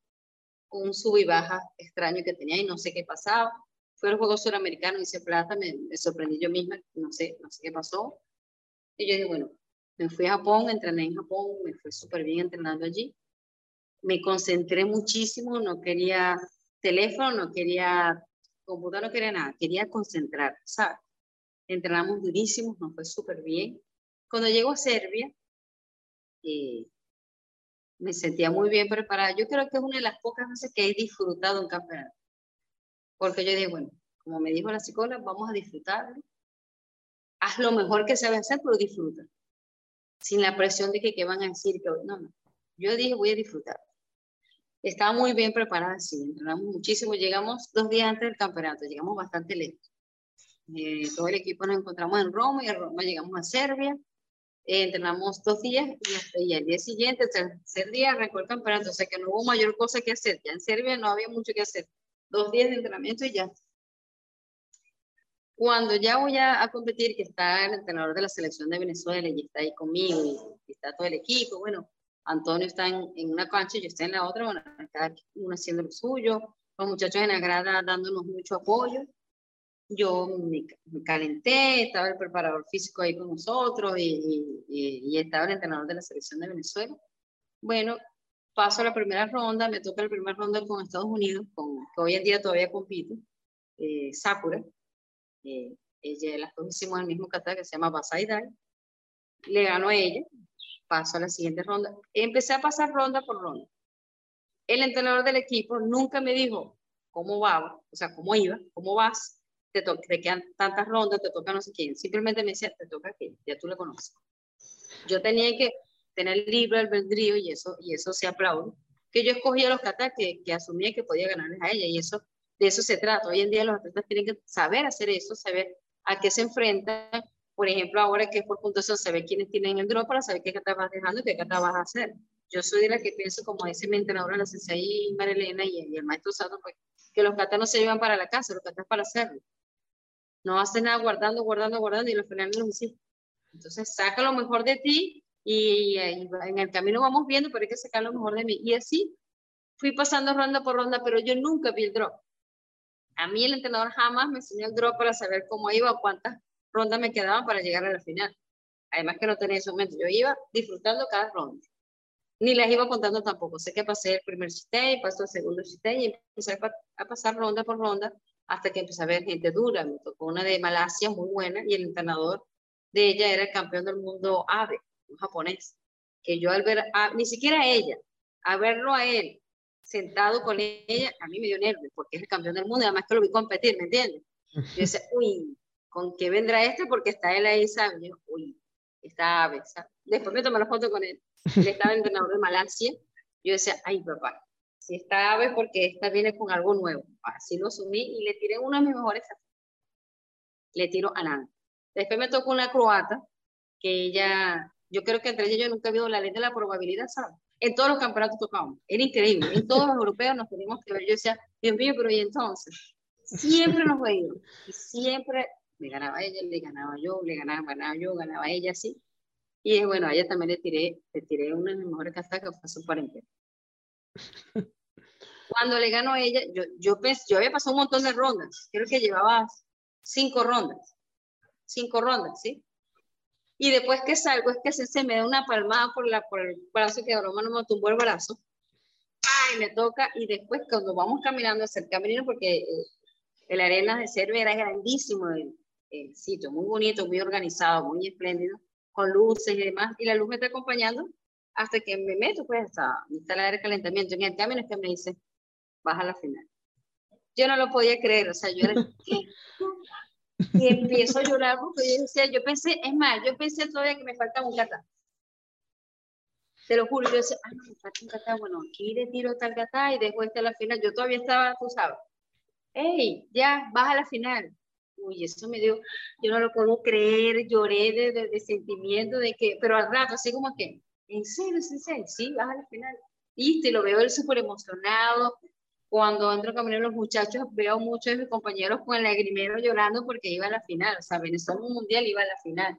S2: un sub y baja extraño que tenía y no sé qué pasaba. Fue el juego suramericano, hice plata, me, sorprendí yo misma, no sé, no sé qué pasó. Y yo dije, bueno, me fui a Japón, entrené en Japón, me fue súper bien entrenando allí. Me concentré muchísimo, no quería teléfono, no quería computador no quería nada, quería concentrar, ¿sabes? Entrenamos durísimos, nos fue súper bien. Cuando llego a Serbia, eh, me sentía muy bien preparada. Yo creo que es una de las pocas veces que he disfrutado un campeonato. Porque yo dije, bueno, como me dijo la psicóloga, vamos a disfrutarlo. Haz lo mejor que sabes hacer, pero disfruta. Sin la presión de que, que van a decir que no, no. Yo dije, voy a disfrutar. Estaba muy bien preparada, sí, entrenamos muchísimo. Llegamos dos días antes del campeonato, llegamos bastante lejos. Eh, todo el equipo nos encontramos en Roma y en Roma llegamos a Serbia. Eh, entrenamos dos días y, y al día siguiente, el tercer día, arrancó el campeonato. O sea que no hubo mayor cosa que hacer. Ya en Serbia no había mucho que hacer. Dos días de entrenamiento y ya. Cuando ya voy a, competir, que está el entrenador de la selección de Venezuela y está ahí conmigo y, está todo el equipo, bueno, Antonio está en, una cancha y yo estoy en la otra, bueno, cada uno haciendo lo suyo, los muchachos en la grada dándonos mucho apoyo yo me, calenté, estaba el preparador físico ahí con nosotros y, y, estaba el entrenador de la selección de Venezuela. Bueno, paso a la primera ronda, me toca la primera ronda con Estados Unidos, con, que hoy en día todavía compito, eh, Sakura. Eh, ella, las dos hicimos el mismo kata que se llama Basaidai. Le gano a ella, paso a la siguiente ronda. Empecé a pasar ronda por ronda. El entrenador del equipo nunca me dijo cómo va, o sea, cómo iba, cómo vas, te, te quedan tantas rondas, te toca no sé quién. Simplemente me decía, te toca aquí, ya tú le conoces. Yo tenía que tener libre albedrío y eso, y eso se aplaude. Que yo escogía los katas que, que asumía que podía ganarles a ella y eso, de eso se trata. Hoy en día los atletas tienen que saber hacer eso, saber a qué se enfrentan. Por ejemplo, ahora que es por puntuación, saber quiénes tienen el drop para saber qué kata vas dejando y qué kata vas a hacer. Yo soy de la que pienso, como dice mi entrenadora, la sensei Marilena y, y el maestro Sato, pues, que los katas no se llevan para la casa, los katas para hacerlo no haces nada guardando, guardando, guardando y al final no lo hiciste. Entonces saca lo mejor de ti y, en el camino vamos viendo, pero hay que sacar lo mejor de mí. Y así fui pasando ronda por ronda, pero yo nunca vi el drop. A mí el entrenador jamás me enseñó el drop para saber cómo iba, cuántas rondas me quedaban para llegar a la final. Además que no tenía ese momento. Yo iba disfrutando cada ronda. Ni las iba contando tampoco. Sé que pasé el primer sistema, pasó el segundo sistema y empecé a pasar ronda por ronda hasta que empecé a ver gente dura. Me tocó una de Malasia muy buena y el entrenador de ella era el campeón del mundo Abe, un japonés. Que yo al ver, a, ni siquiera a ella, a verlo a él sentado con ella, a mí me dio nervios porque es el campeón del mundo y además que lo vi competir, ¿me entiendes? Yo decía, uy, ¿con qué vendrá este? Porque está él ahí, ¿sabes? Yo, uy, está Abe, Después me tomé la foto con él. Él estaba entrenador de Malasia. Yo decía, ay, papá, si esta ave porque esta viene con algo nuevo. Así lo asumí y le tiré uno de mis mejores Le tiro a nada. Después me tocó una croata que ella, yo creo que entre ella yo nunca he visto la ley de la probabilidad, ¿sabes? En todos los campeonatos tocamos. Era increíble. En todos los europeos nos teníamos que ver. Yo decía, Dios mío, pero ¿y entonces? Siempre nos veíamos. Y siempre me ganaba ella, le ganaba yo, le ganaba, ganaba yo, ganaba ella, sí. Y bueno, a ella también le tiré, le tiré una de mis mejores que fue su parentela. (laughs) Cuando le ganó a ella, yo, yo, yo había pasado un montón de rondas, creo que llevaba cinco rondas, cinco rondas, ¿sí? Y después que salgo es que se, se me da una palmada por, la, por el brazo que Roma no me tumbó el brazo. Ay, me toca y después cuando vamos caminando hacia el camerino, porque eh, el arena de Serbia era grandísimo, el, sitio, muy bonito, muy organizado, muy espléndido, con luces y demás, y la luz me está acompañando hasta que me meto pues hasta instalar el calentamiento. En el camino es que me dice, baja la final. Yo no lo podía creer, o sea, yo era, ¿qué? (laughs) Y empiezo a llorar porque yo decía, yo pensé, es más, yo pensé todavía que me faltaba un kata. Te lo juro, yo decía, ah, no, me falta un kata, bueno, aquí le tiro tal kata y dejo este a la final. Yo todavía estaba, tú sabes, hey, ya, baja la final. Uy, eso me dio, yo no lo puedo creer, lloré de, de sentimiento de que, pero al rato, así como que, ¿en serio, en serio? Sí, vas a la final. Y te lo veo él súper emocionado. Cuando entro a caminar los muchachos, veo muchos de mis compañeros con el lagrimero llorando porque iba a la final. O sea, Venezuela Mundial iba a la final.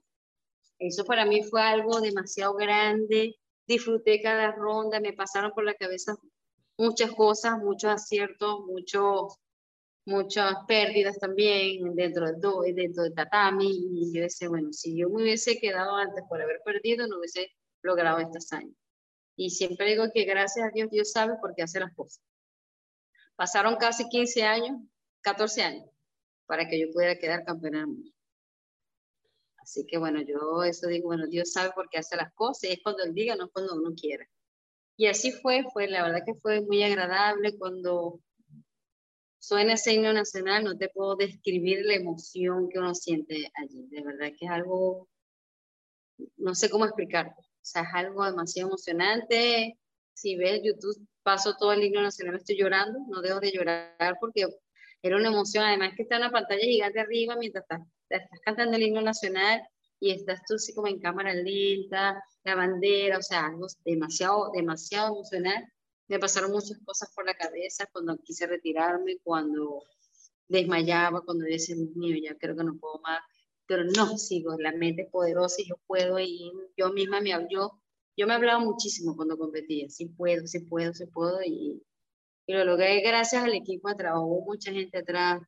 S2: Eso para mí fue algo demasiado grande. Disfruté cada ronda, me pasaron por la cabeza muchas cosas, muchos aciertos, muchos muchas pérdidas también dentro del, dentro del tatami y yo decía, bueno, si yo me hubiese quedado antes por haber perdido, no hubiese logrado estas años. Y siempre digo que gracias a Dios, Dios sabe por qué hace las cosas. Pasaron casi 15 años, 14 años, para que yo pudiera quedar campeona del mundo. Así que bueno, yo eso digo, bueno, Dios sabe por qué hace las cosas, es cuando Él diga, no cuando uno quiera. Y así fue, fue, la verdad que fue muy agradable cuando suena ese himno nacional, no te puedo describir la emoción que uno siente allí. De verdad que es algo, no sé cómo explicarte. O sea, es algo demasiado emocionante. si ves YouTube, paso todo el himno nacional, estoy llorando, no dejo de llorar porque era una emoción, además que está en una pantalla gigante arriba mientras estás, estás cantando el himno nacional y estás tú así como en cámara lenta, la bandera, o sea, algo demasiado, demasiado emocional. Me pasaron muchas cosas por la cabeza cuando quise retirarme, cuando desmayaba, cuando decía, mío, ya creo que no puedo más, pero no, sigo, la mente es poderosa y yo puedo, y yo misma me yo, yo me hablaba muchísimo cuando competía, sí puedo, sí puedo, sí puedo, y, y lo logré gracias al equipo de trabajo, mucha gente atrás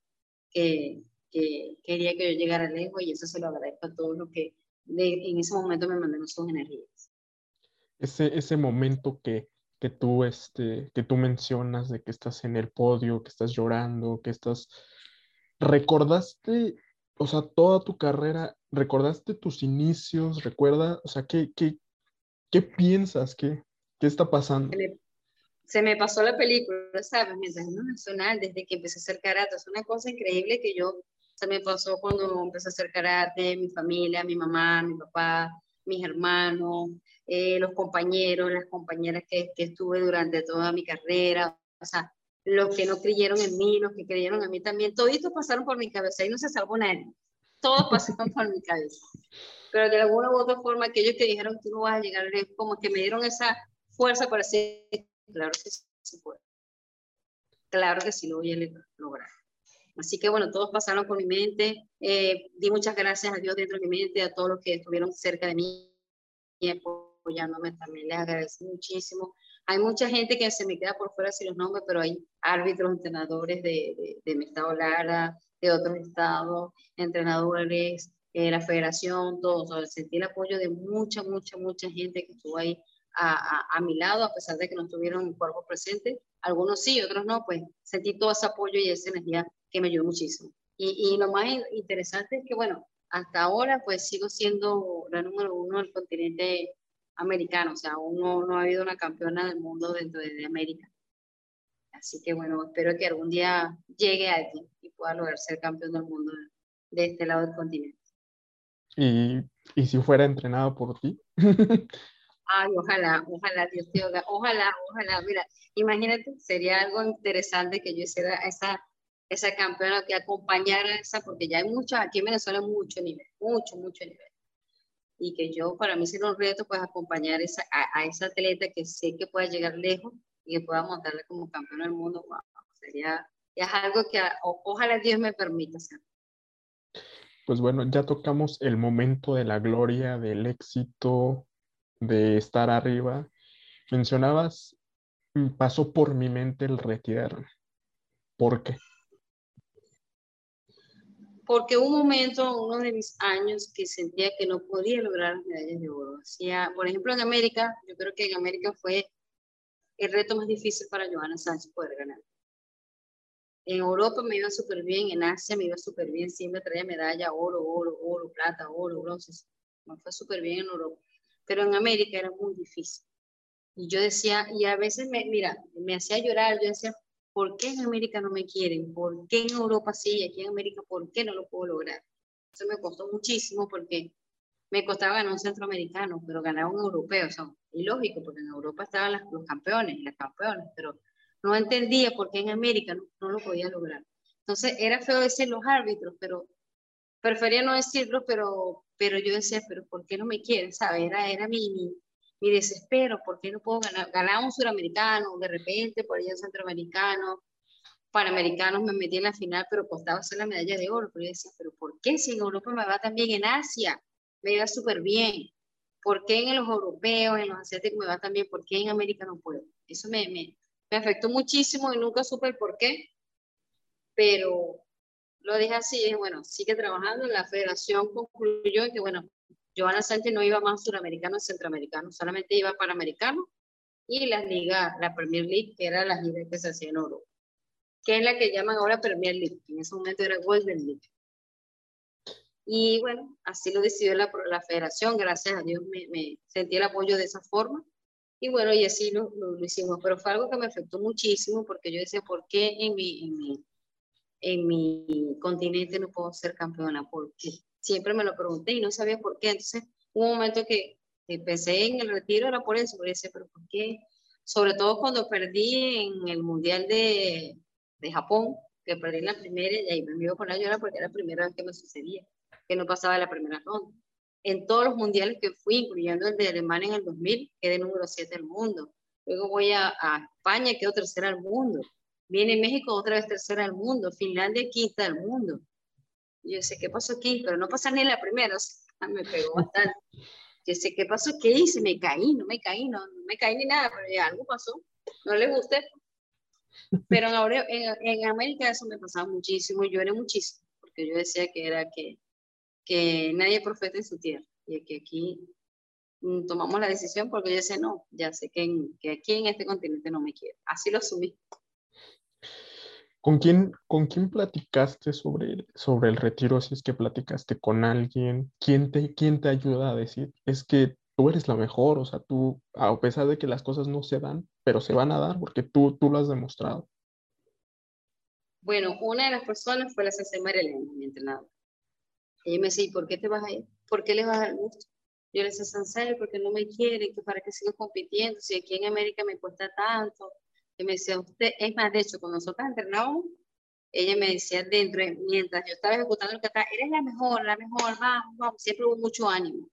S2: que, que quería que yo llegara lejos y eso se lo agradezco a todos los que en ese momento me mandaron sus energías.
S1: Ese, ese momento que, que, tú, este, que tú mencionas de que estás en el podio, que estás llorando, que estás... ¿Recordaste, o sea, toda tu carrera, recordaste tus inicios? ¿Recuerda, o sea, qué, qué, qué piensas? ¿Qué, ¿Qué está pasando?
S2: Se me pasó la película, ¿sabes? Mientras no nacional, desde que empecé a hacer karate, es una cosa increíble que yo se me pasó cuando empecé a hacer karate, mi familia, mi mamá, mi papá, mis hermanos, eh, los compañeros, las compañeras que, que, estuve durante toda mi carrera, o sea, los que no creyeron en mí, los que creyeron en mí también, toditos pasaron por mi cabeza y no se salvó nadie, todos (laughs) pasaron por mi cabeza. Pero de alguna u otra forma, aquellos que dijeron que no vas a llegar, como que me dieron esa fuerza para decir, claro que sí puedo. Claro que sí lo voy a lograr. Así que bueno, todos pasaron por mi mente. Eh, di muchas gracias a Dios dentro de mi mente, a todos los que estuvieron cerca de mí y apoyándome también. Les agradezco muchísimo. Hay mucha gente que se me queda por fuera sin los nombres, pero hay árbitros, entrenadores de, de, mi estado Lara, de otros estados, entrenadores, eh, la federación, todos. sentí el apoyo de mucha, mucha, mucha gente que estuvo ahí a, a, a, mi lado, a pesar de que no estuvieron en cuerpo presente. Algunos sí, otros no, pues sentí todo ese apoyo y esa energía que me ayudó muchísimo. Y, y, lo más interesante es que, bueno, hasta ahora pues sigo siendo la número uno del continente americano, o sea, aún no, ha habido una campeona del mundo dentro de, América. Así que bueno, espero que algún día llegue a ti y pueda lograr ser campeón del mundo de este lado del continente.
S1: ¿Y, y si fuera entrenado por ti? (laughs)
S2: Ay, ojalá, ojalá, Dios te ojalá, ojalá. Mira, imagínate, sería algo interesante que yo hiciera esa esa campeona que acompañara esa, porque ya hay muchas, aquí en Venezuela mucho nivel, mucho, mucho nivel. Y que yo, para mí sería un reto, pues acompañar esa, a, esa atleta que sé que pueda llegar lejos y que pueda montarle como campeona del mundo. Wow, sería, es algo que ojalá Dios me permita hacer.
S1: Pues bueno, ya tocamos el momento de la gloria, del éxito, de estar arriba. Mencionabas, mm, pasó por mi mente el retirarme. ¿Por qué?
S2: Porque un momento, uno de mis años, que sentía que no podía lograr medallas de oro. Hacía, por ejemplo, en América, yo creo que en América fue el reto más difícil para Joana Sánchez poder ganar. En Europa me iba súper bien, en Asia me iba súper bien, siempre traía medalla, oro, oro, oro, plata, oro, bronce. Me fue súper bien en Europa. Pero en América era muy difícil. Y yo decía, y a veces me, mira, me hacía llorar, yo decía, ¿Por qué en América no me quieren? ¿Por qué en Europa sí? Aquí en América, ¿por qué no lo puedo lograr? Eso me costó muchísimo porque me costaba ganar un centroamericano, pero ganar un europeo. O sea, ilógico, porque en Europa estaban los campeones y las campeonas, pero no entendía por qué en América no, lo podía lograr. Entonces, era feo decir los árbitros, pero prefería no decirlo, pero, pero yo decía, pero ¿por qué no me quieren? ¿Sabes? Era, era mi, mi desespero, ¿por qué no puedo ganar? Ganar un suramericano, de repente por ahí un centroamericano, panamericanos me metí en la final, pero costaba hacer la medalla de oro. Pero yo decía, ¿pero por qué si en Europa me va tan bien en Asia? Me va súper bien. ¿Por qué en los europeos, en los asiáticos me va tan? ¿Por qué en América no puedo? Eso me, me, me afectó muchísimo y nunca supe el por qué, pero lo dije así, bueno, sigue trabajando, la federación concluyó que, bueno, Joana Sánchez no iba más suramericano, centroamericano, solamente iba para americano y las ligas, la Premier League, que era la liga que se hacía en oro, que es la que llaman ahora Premier League, en ese momento era Golden League. Y bueno, así lo decidió la, federación, gracias a Dios me, sentí el apoyo de esa forma. Y bueno, y así lo, lo, hicimos, pero fue algo que me afectó muchísimo porque yo decía, ¿por qué en mi, en mi continente no puedo ser campeona? ¿Por qué? Siempre me lo pregunté y no sabía por qué. Entonces, un momento que empecé en el retiro, era por eso, por ese, pero ¿por qué? sobre todo cuando perdí en el Mundial de, de Japón, que perdí en la primera y ahí me iba con la llora porque era la primera vez que me sucedía, que no pasaba la primera ronda. En todos los mundiales que fui, incluyendo el de Alemania en el 2000, quedé número 7 del mundo. Luego voy a, a España, quedo tercera del mundo. Viene México otra vez tercera del mundo. Finlandia quinta del mundo. Yo sé, ¿qué pasó aquí? Pero no pasa ni en la primera. O sea, me pegó (laughs) bastante. Yo sé, ¿qué pasó? ¿Qué hice? Me caí, no me caí, no, no me caí ni nada, pero ya algo pasó. No le gusté. Pero en, en, América eso me pasaba muchísimo y lloré muchísimo, porque yo decía que era que, que nadie profeta en su tierra y que aquí mm, tomamos la decisión porque yo decía, no, ya sé que, que aquí en este continente no me quiero. Así lo asumí.
S1: ¿Con quién, ¿Con quién platicaste sobre, sobre el retiro? Si es que platicaste con alguien, ¿quién te, ¿quién te ayuda a decir? Es que tú eres la mejor, o sea, tú, a pesar de que las cosas no se dan, pero se van a dar porque tú, tú lo has demostrado.
S2: Bueno, una de las personas fue la CC Marilena, mi entrenadora. Ella me decía, ¿y por qué te vas a ir? ¿Por qué les vas a gusto? Yo le decía, Sansay, porque no me quieren, que para qué sigo compitiendo, si aquí en América me cuesta tanto. Y me decía, usted, es más, de hecho, cuando nosotros entrenábamos, ella me decía dentro, mientras yo estaba ejecutando el kata, eres la mejor, la mejor, vamos, vamos, siempre hubo mucho ánimo.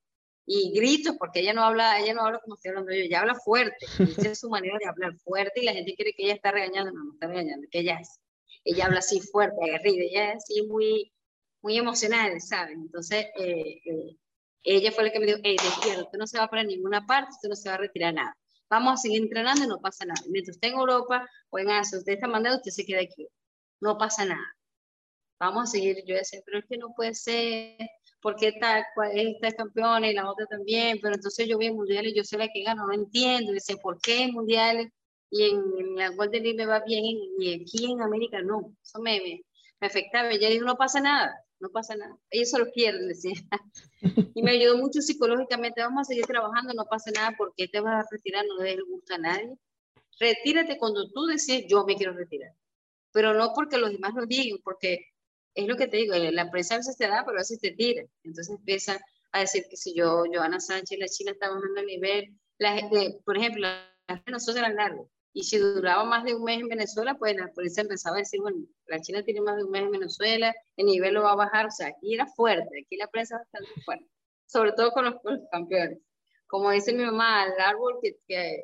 S2: Y gritos, porque ella no habla, ella no habla como estoy hablando yo, ella habla fuerte, esa es su manera de hablar fuerte y la gente cree que ella está regañando, no, no está regañando, que ella es, ella habla así fuerte, aguerrida, ella es así muy, muy emocional, ¿sabes? Entonces, eh, eh, ella fue la que me dijo, hey, despierta, usted no se va para ninguna parte, usted no se va a retirar nada, vamos a seguir entrenando y no pasa nada, mientras usted en Europa o en Asia, usted está mandando, usted se queda aquí, no pasa nada, vamos a seguir, yo decía, pero es que no puede ser, porque esta, esta es campeona y la otra también, pero entonces yo vi en mundiales, yo soy la que gano, no entiendo, dice, ¿por qué en mundiales y en, la Golden League me va bien y aquí en América no? Eso me, me, me afectaba. Ella dijo, no pasa nada, no pasa nada. Ellos solo quieren, decía. (laughs) y me ayudó mucho psicológicamente, vamos a seguir trabajando, no pasa nada, porque te vas a retirar, no le des gusto a nadie. Retírate cuando tú decides, yo me quiero retirar. Pero no porque los demás lo digan, porque es lo que te digo, la prensa a veces te da, pero a veces te tira. Entonces empieza a decir que si yo, Joana Sánchez, la China está bajando el nivel, por ejemplo, la gente largos. Y si duraba más de un mes en Venezuela, pues la prensa empezaba a decir, bueno, la China tiene más de un mes en Venezuela, el nivel lo va a bajar. O sea, aquí era fuerte, aquí la prensa bastante fuerte, sobre todo con los, campeones. Como dice mi mamá, al árbol que, que,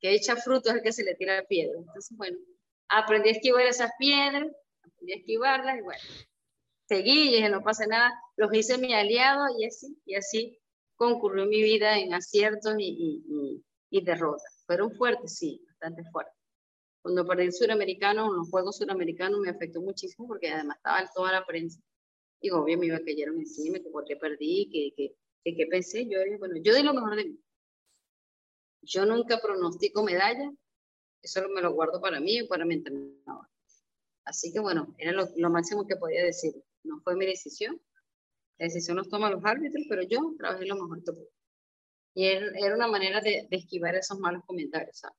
S2: que echa frutos es el que se le tira piedra. Entonces, bueno, aprendí a esquivar esas piedras, y esquivarlas y bueno, seguí y dije, no pasa nada, los hice mi aliado y así, y así concurrió mi vida en aciertos y, y, y, derrotas. Fueron fuertes, sí, bastante fuertes. Cuando perdí el suramericano, en los Juegos Suramericanos me afectó muchísimo porque además estaba toda la prensa. Y obvio me iba a cayeron encima, que por qué perdí, que, que, que, pensé. Yo dije, bueno, yo di lo mejor de mí. Yo nunca pronostico medalla, eso me lo guardo para mí y para mi entrenador. Así que bueno, era lo, máximo que podía decir. No fue mi decisión. La decisión nos toma los árbitros, pero yo trabajé lo mejor que pude. Y era una manera de, esquivar esos malos comentarios, ¿sabes?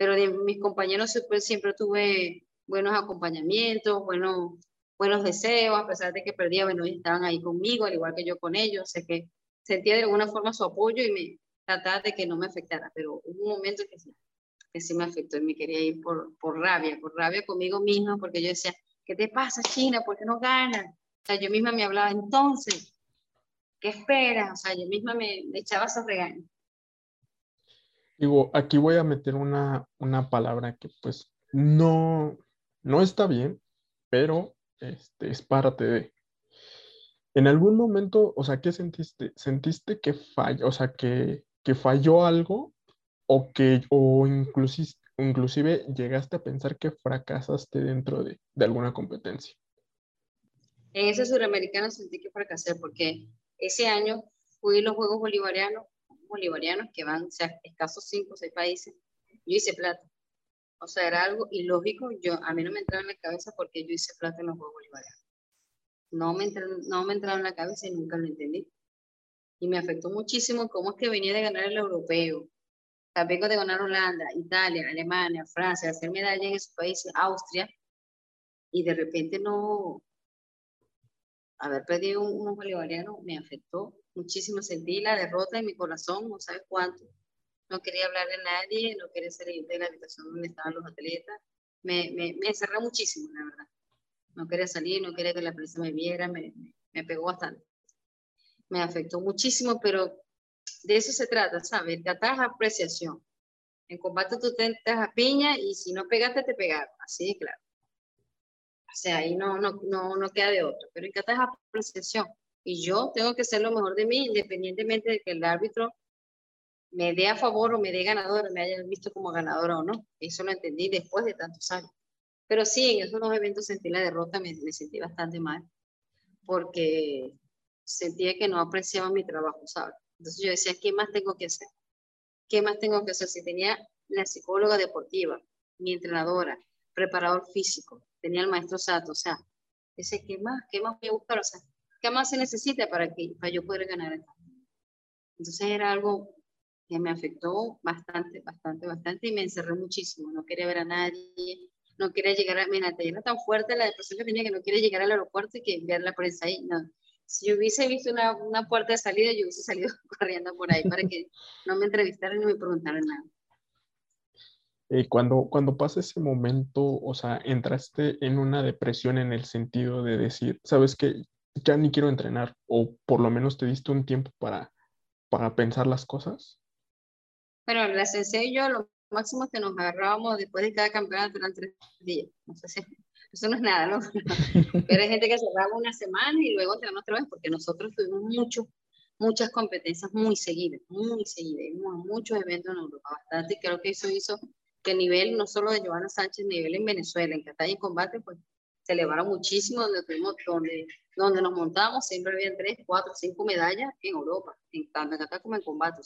S2: Pero de mis compañeros siempre, siempre tuve buenos acompañamientos, buenos, buenos deseos, a pesar de que perdía, bueno, estaban ahí conmigo, al igual que yo con ellos. Sé que sentía de alguna forma su apoyo y me trataba de que no me afectara, pero hubo un momento que sí, que sí me afectó y me quería ir por, por rabia, por rabia conmigo misma, porque yo decía, ¿qué te pasa, China? ¿Por qué no ganas? O sea, yo misma me hablaba, entonces, ¿qué esperas? O sea, yo misma me, echaba esos regaños.
S1: Digo, aquí voy a meter una, una palabra que pues no, no está bien, pero este, es parte de... En algún momento, o sea, ¿qué sentiste? ¿Sentiste que falló, o sea, que, que falló algo o que o inclusive, inclusive llegaste a pensar que fracasaste dentro de, de alguna competencia?
S2: En ese suramericano sentí que fracasé porque ese año fui los Juegos Bolivarianos, bolivarianos que van, o sea, escasos cinco o seis países, yo hice plata. O sea, era algo ilógico, yo, a mí no me entraba en la cabeza porque yo hice plata en los Juegos Bolivarianos. No me, entraba, no me entraba en la cabeza y nunca lo entendí. Y me afectó muchísimo cómo es que venía de ganar el europeo, vengo de ganar Holanda, Italia, Alemania, Francia, hacer medalla en esos países, Austria, y de repente no, haber perdido unos bolivarianos me afectó muchísimo, sentí la derrota en mi corazón, no sabes cuánto, no quería hablarle a nadie, no quería salir de la habitación donde estaban los atletas. Me, me, encerré muchísimo, la verdad. No quería salir, no quería que la prensa me viera, me, me pegó bastante. Me afectó muchísimo, pero de eso se trata, ¿sabes? Tratar apreciación. En combate tú te a piña y si no pegaste, te pegaron. Así de claro. O sea, ahí no, no, no, no queda de otro. Pero en kata es apreciación. Y yo tengo que ser lo mejor de mí, independientemente de que el árbitro me dé a favor o me dé ganador, me hayan visto como ganadora o no. Eso lo entendí después de tantos años. Pero sí, en esos dos eventos sentí la derrota, me, sentí bastante mal, porque sentía que no apreciaba mi trabajo, ¿sabes? Entonces yo decía, ¿qué más tengo que hacer? ¿Qué más tengo que hacer? Si tenía la psicóloga deportiva, mi entrenadora, preparador físico, tenía el maestro Sato, o sea, ese, ¿qué más? ¿Qué más voy a? O sea, ¿qué más se necesita para que para yo poder ganar Entonces era algo que me afectó bastante, bastante, bastante y me encerré muchísimo. No quería ver a nadie, no quería llegar a... Mira, era tan fuerte la depresión que tenía que no quería llegar al aeropuerto y que ver la prensa ahí. No. Si yo hubiese visto una, una puerta de salida, yo hubiese salido (laughs) corriendo por ahí para que no me entrevistaran ni me preguntaran nada.
S1: Eh, cuando, cuando pasa ese momento, o sea, entraste en una depresión en el sentido de decir, sabes que ya ni quiero entrenar, o por lo menos te diste un tiempo para, para pensar las cosas.
S2: Bueno, la sensei y yo lo máximo que nos agarrábamos después de cada campeonato eran tres días. No sé si, eso no es nada, ¿no? (laughs) Pero hay gente que cerraba una semana y luego entran otra vez, porque nosotros tuvimos mucho, muchas competencias muy seguidas, muy seguidas. muchos eventos en Europa, bastante. Y creo que eso hizo que el nivel, no solo de Joana Sánchez, nivel en Venezuela, en Qatar y combate, pues se elevaron muchísimo, donde, tuvimos, donde, donde nos montamos, siempre había tres, cuatro, cinco medallas en Europa, en, tanto en Qatar como en combate.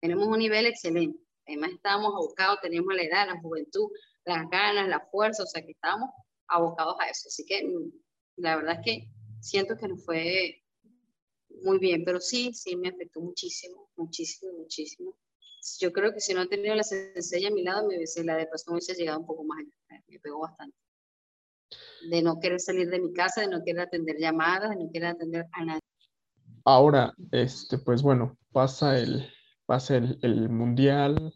S2: Tenemos un nivel excelente. Además, estábamos abocados, teníamos la edad, la juventud, las ganas, la fuerza, o sea, que estábamos abocados a eso. Así que mm, la verdad es que siento que nos fue muy bien, pero sí, sí me afectó muchísimo, muchísimo, muchísimo yo creo que si no he tenido la sensei a mi lado, me la depresión hubiese llegado un poco más allá. Me pegó bastante. De no querer salir de mi casa, de no querer atender llamadas, de no querer atender a nadie.
S1: Ahora, este, pues bueno, pasa el, pasa el, el mundial,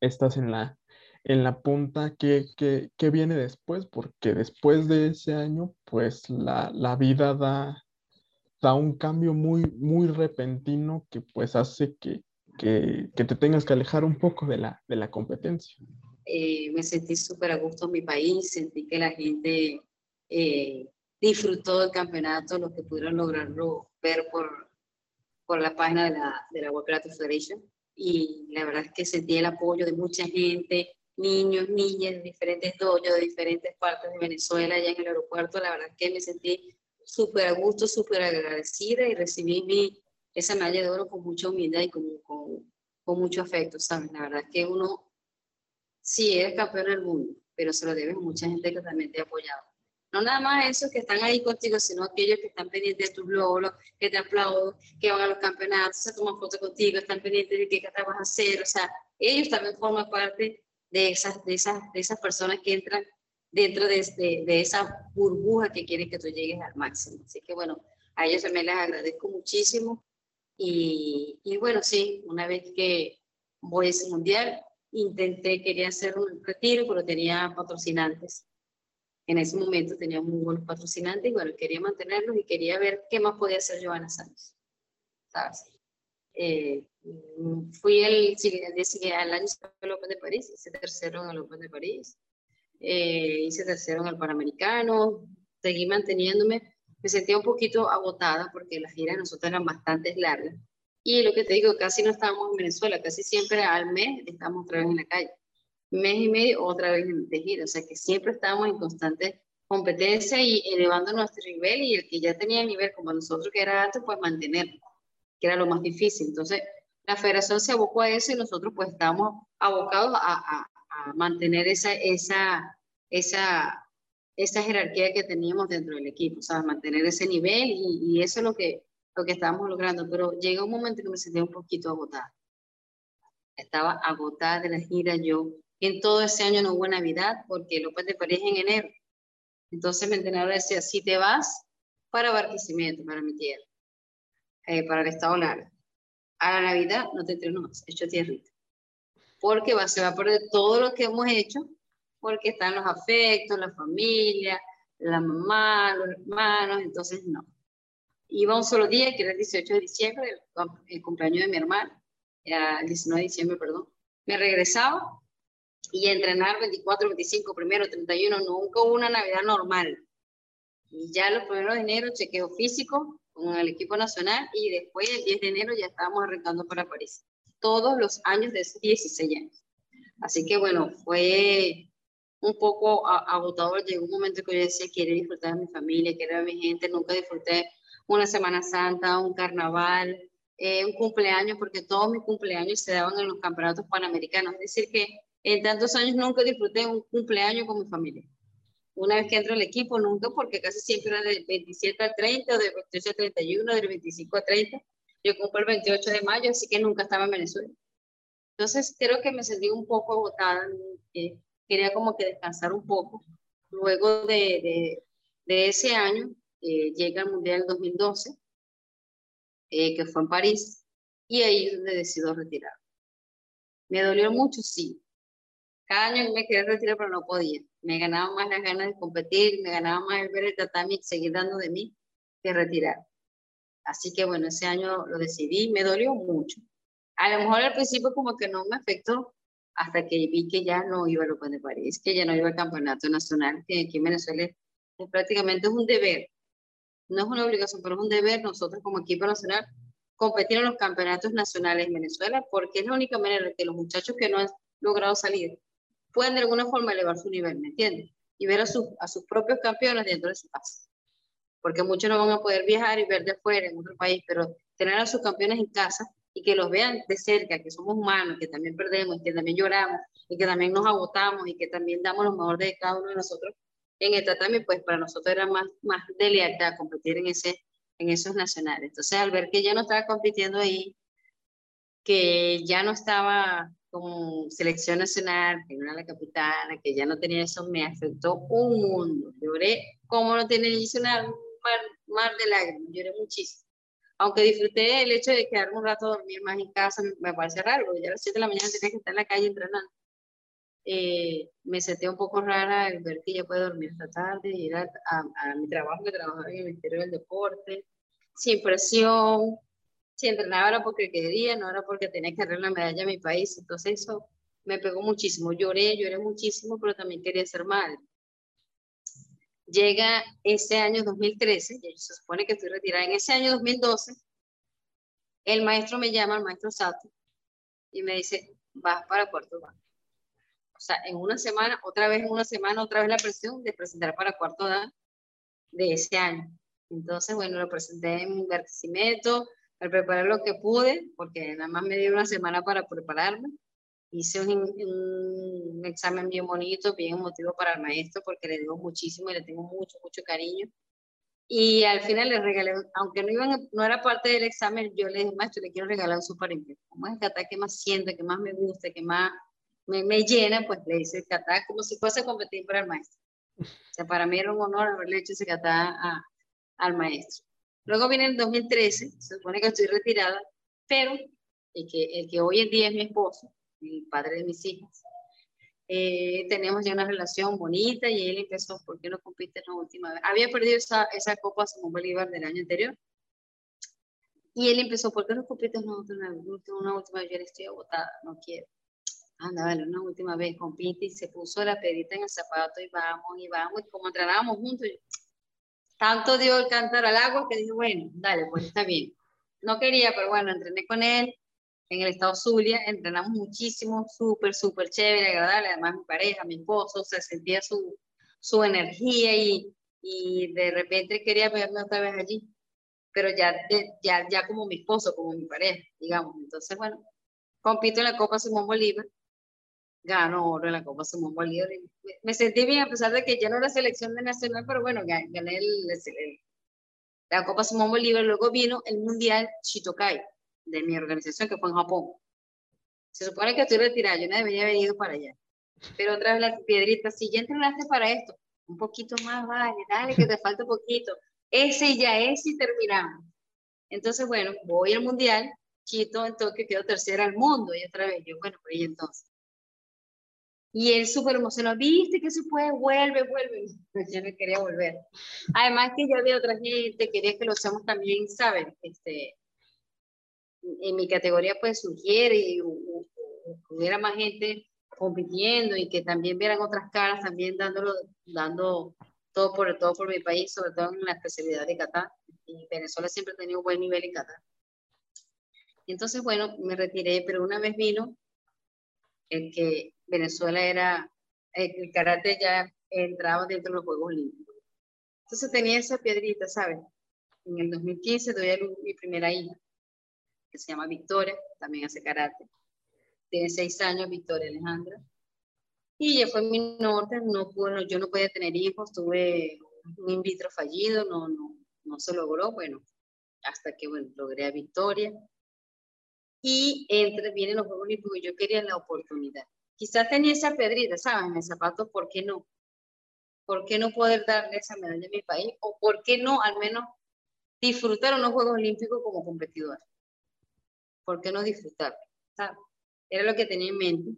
S1: estás en la, en la punta, ¿qué, qué, qué viene después? Porque después de ese año, pues la, la vida da, da un cambio muy, muy repentino que pues hace que, que, que, te tengas que alejar un poco de la, de la competencia?
S2: Eh, me sentí súper a gusto en mi país, sentí que la gente eh, disfrutó del campeonato, lo que pudieron lograrlo ver por, por la página de la, de la World Karate Federation. Y la verdad es que sentí el apoyo de mucha gente, niños, niñas de diferentes dojos, de diferentes partes de Venezuela, allá en el aeropuerto. La verdad es que me sentí súper a gusto, súper agradecida y recibí mi, esa medalla de oro con mucha humildad y con, con, con mucho afecto, ¿sabes? La verdad es que uno sí es campeón del mundo, pero se lo debe a mucha gente que también te ha apoyado. No nada más esos que están ahí contigo, sino aquellos que están pendientes de tus logros, que te aplauden, que van a los campeonatos, se toman fotos contigo, están pendientes de qué te vas a hacer. O sea, ellos también forman parte de esas, de esas, de esas personas que entran dentro de, de, de esa burbuja que quieren que tú llegues al máximo. Así que bueno, a ellos también les agradezco muchísimo y, y, bueno, sí, una vez que voy a ese mundial, intenté, quería hacer un retiro, pero tenía patrocinantes. En ese momento tenía muy buenos patrocinantes y bueno, quería mantenerlos y quería ver qué más podía hacer Joana Sánchez. ¿Sabes? Eh, fui el, al año el Open de París, hice tercero en el Open de París, eh, hice tercero en el Panamericano, seguí manteniéndome, me sentía un poquito agotada porque las giras nosotros eran bastante largas. Y lo que te digo, casi no estábamos en Venezuela, casi siempre al mes estábamos otra vez en la calle. Mes y medio otra vez de gira, o sea que siempre estábamos en constante competencia y elevando nuestro nivel y el que ya tenía nivel como nosotros que era alto, pues mantenerlo, que era lo más difícil. Entonces, la federación se abocó a eso y nosotros pues estábamos abocados a, a, a mantener esa, esa, esa esa jerarquía que teníamos dentro del equipo, o sea, mantener ese nivel y, y, eso es lo que, lo que estábamos logrando, pero llega un momento que me sentía un poquito agotada. Estaba agotada de la gira yo. En todo ese año no hubo Navidad porque López de París en enero. Entonces mi entrenador decía, si te vas para Barquisimeto, para mi tierra, eh, para el Estado Lara, a la Navidad no te entreno más, hecho tierrita. Porque va, se va a perder todo lo que hemos hecho, porque están los afectos, la familia, la mamá, los hermanos, entonces no. Iba un solo día, que era el 18 de diciembre, el, cumpleaños de mi hermana, el 19 de diciembre, perdón. Me regresaba y a entrenar 24, 25, primero, 31, nunca hubo una Navidad normal. Y ya los primeros de enero, chequeo físico con el equipo nacional y después el 10 de enero ya estábamos arrancando para París. Todos los años de esos 16 años. Así que bueno, fue un poco agotador. Llegó un momento que yo decía, quiero disfrutar de mi familia, quiero ver a mi gente. Nunca disfruté una Semana Santa, un carnaval, eh, un cumpleaños, porque todos mis cumpleaños se daban en los campeonatos panamericanos. Es decir, que en tantos años nunca disfruté un cumpleaños con mi familia. Una vez que entro al equipo, nunca, porque casi siempre era del 27 al 30, o del 28 al 31, del 25 al 30. Yo cumplo el 28 de mayo, así que nunca estaba en Venezuela. Entonces, creo que me sentí un poco agotada. Eh, quería como que descansar un poco. Luego de, de, ese año, eh, llega el Mundial 2012, eh, que fue en París, y ahí es donde decido retirar. Me dolió mucho, sí. Cada año me quería retirar, pero no podía. Me ganaba más las ganas de competir, me ganaba más el ver el tatami seguir dando de mí que retirar. Así que bueno, ese año lo decidí, me dolió mucho. A lo mejor al principio como que no me afectó, hasta que vi que ya no iba al Open de París, que ya no iba al Campeonato Nacional, que aquí en Venezuela prácticamente es un deber, no es una obligación, pero es un deber nosotros como equipo nacional competir en los campeonatos nacionales en Venezuela, porque es la única manera que los muchachos que no han logrado salir pueden de alguna forma elevar su nivel, ¿me entiendes? Y ver a, sus a sus propios campeones dentro de su casa. Porque muchos no van a poder viajar y ver de afuera en otro país, pero tener a sus campeones en casa y que los vean de cerca, que somos humanos, que también perdemos, que también lloramos y que también nos agotamos y que también damos lo mejor de cada uno de nosotros en esta también, pues para nosotros era más, más de lealtad competir en, ese, en esos nacionales. Entonces, al ver que ya no estaba compitiendo ahí, que ya no estaba como selección nacional, que no era la capitana, que ya no tenía eso, me afectó un mundo. Lloré como no tiene ni un mar, mar de lágrimas, lloré muchísimo aunque disfruté el hecho de quedarme un rato a dormir más en casa, me, parece raro, porque ya a las 7 de la mañana tenía que estar en la calle entrenando. Eh, me sentía un poco rara el ver que ya puedo dormir esta tarde, ir a, a, mi trabajo, que trabajaba en el Ministerio del Deporte, sin presión, si entrenaba era porque quería, no era porque tenía que darle la medalla a mi país, entonces eso me pegó muchísimo, lloré, lloré muchísimo, pero también quería ser madre. Llega ese año 2013, y se supone que estoy retirada. En ese año 2012, el maestro me llama, el maestro Sato, y me dice, vas para Cuarto Dan. Sea, en una semana, otra vez en una semana, otra vez la presión de presentar para Cuarto Dan de ese año. Entonces, bueno, lo presenté en Barquisimeto, al preparar lo que pude, porque nada más me dio una semana para prepararme hice un, examen bien bonito, bien emotivo para el maestro, porque le digo muchísimo y le tengo mucho, mucho cariño. Y al final le regalé, aunque no, iban, no era parte del examen, yo le dije, maestro, le quiero regalar un super Como es el que más siento, que más me gusta, que más me, me llena, pues le hice el kata como si fuese a competir para el maestro. O sea, para mí era un honor haberle hecho ese kata a, al maestro. Luego viene el 2013, se supone que estoy retirada, pero el que, el que hoy en día es mi esposo, el padre de mis hijas. Eh, tenemos ya una relación bonita y él empezó, ¿por qué no compite la última vez? Había perdido esa, esa Copa Simón Bolívar del año anterior. Y él empezó, ¿por qué no compites una última, una última vez? Yo le estoy agotada, no quiero. Anda, vale, una última vez compite y se puso la pedita en el zapato y vamos y vamos. Y como entrenábamos juntos, tanto dio el cantar al agua que dije, bueno, dale, pues está bien. No quería, pero bueno, entrené con él en el estado Zulia, entrenamos muchísimo, súper, súper chévere, agradable, además mi pareja, mi esposo, se sentía su, su energía y, y de repente quería verme otra vez allí, pero ya, ya, ya como mi esposo, como mi pareja, digamos. Entonces, bueno, compito en la Copa Simón Bolívar, gano oro la Copa Simón Bolívar me, sentí bien a pesar de que ya no era selección de nacional, pero bueno, gané, el, la Copa Simón Bolívar, luego vino el Mundial Shitokai de mi organización, que fue en Japón. Se supone que estoy retirada, yo no debería haber ido para allá. Pero otra vez la piedrita, si ya entrenaste para esto, un poquito más, vale, dale, que te falta poquito. Ese ya es y terminamos. Entonces, bueno, voy al mundial, Quito en Tokio quedó tercera al mundo y otra vez yo, bueno, por ahí entonces. Y él súper emocionado, viste que se puede, vuelve, vuelve. (laughs) Yo no quería volver. Además que ya había otra gente, quería que lo hacemos también, ¿saben? Este, en mi categoría pues sugiere y hubiera más gente compitiendo y que también vieran otras caras, también dándolo, dando todo por, todo por mi país, sobre todo en la especialidad de Qatar. Y Venezuela siempre ha tenido un buen nivel en Qatar. Entonces, bueno, me retiré, pero una vez vino el que Venezuela era, el karate ya entraba dentro de los Juegos Olímpicos. Entonces tenía esa piedrita, ¿sabes? En el 2015 doy a mi primera hija, que se llama Victoria, también hace karate. Tiene seis años, Victoria Alejandra. Y ella fue mi norte, no pude, yo no podía tener hijos, tuve un in vitro fallido, no, no, no se logró, bueno, hasta que bueno, logré a Victoria y entre, vienen los Juegos Olímpicos yo quería la oportunidad. Quizás tenía esa pedrita, ¿saben? En el zapato, ¿por qué no? ¿Por qué no poder darle esa medalla a mi país? ¿O por qué no al menos disfrutar unos Juegos Olímpicos como competidor? ¿Por qué no disfrutar? ¿Saben? Era lo que tenía en mente.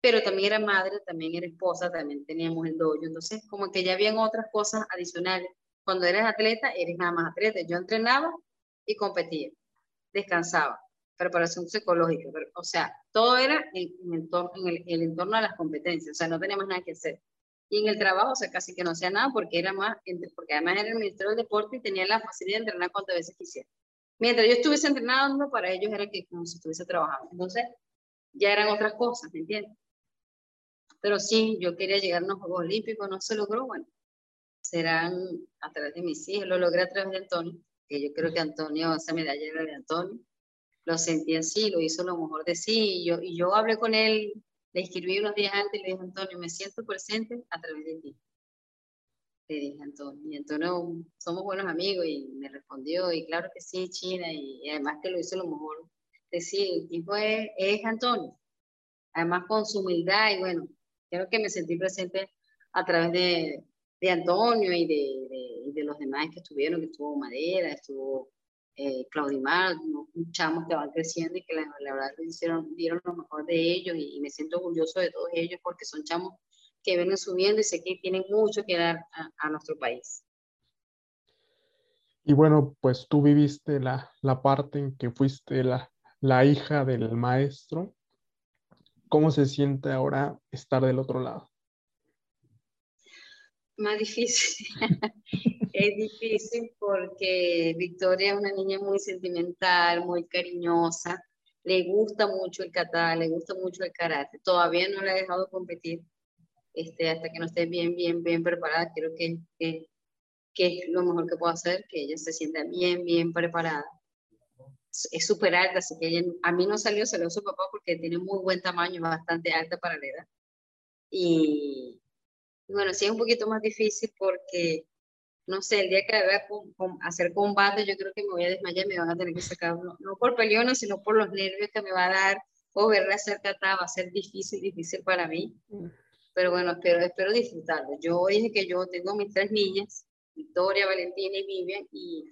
S2: Pero también era madre, también era esposa, también teníamos el dojo. Entonces, como que ya habían otras cosas adicionales. Cuando eres atleta, eres nada más atleta. Yo entrenaba y competía, descansaba preparación psicológica, o sea, todo era en, en, el, entorno de las competencias, o sea, no teníamos nada que hacer. Y en el trabajo, o sea, casi que no hacía nada porque era más, porque además era el Ministerio del Deporte y tenía la facilidad de entrenar cuantas veces quisiera. Mientras yo estuviese entrenando, para ellos era que como si estuviese trabajando. Entonces, ya eran otras cosas, ¿me entiendes? Pero sí, yo quería llegar a los Juegos Olímpicos, no se logró, bueno, serán a través de mis hijos, lo logré a través de Antonio, que yo creo que Antonio, esa medalla era de Antonio, lo sentí así, lo hizo lo mejor de sí. Y yo, y yo hablé con él, le escribí unos días antes y le dije, Antonio, me siento presente a través de ti. Le dije, Antonio. Y Antonio, somos buenos amigos y me respondió, y claro que sí, China, y, además que lo hizo lo mejor de sí. El tipo es, es Antonio. Además con su humildad y bueno, creo que me sentí presente a través de, de Antonio y de, de, de, los demás que estuvieron, que estuvo Madera, estuvo eh, Claudimar, chamos que van creciendo y que la, verdad hicieron, dieron lo mejor de ellos y, me siento orgulloso de todos ellos porque son chamos que vienen subiendo y sé que tienen mucho que dar a, nuestro país.
S1: Y bueno, pues tú viviste la, la parte en que fuiste la, la hija del maestro. ¿Cómo se siente ahora estar del otro lado?
S2: Más difícil. (laughs) es difícil porque Victoria es una niña muy sentimental, muy cariñosa, le gusta mucho el kata, le gusta mucho el karate. Todavía no la he dejado competir este, hasta que no esté bien, bien, bien preparada. Creo que, que, que es lo mejor que puedo hacer, que ella se sienta bien, bien preparada. Es súper alta, así que a mí no salió, su papá porque tiene muy buen tamaño, bastante alta para la edad. Y, y bueno, sí es un poquito más difícil porque no sé, el día que vaya a hacer combate, yo creo que me voy a desmayar y me van a tener que sacar, no, no por peleona, sino por los nervios que me va a dar, o verla hacer kata va a ser difícil, difícil para mí. Mm. Pero bueno, espero, espero disfrutarlo. Yo dije que yo tengo mis tres niñas, Victoria, Valentina y Vivian, y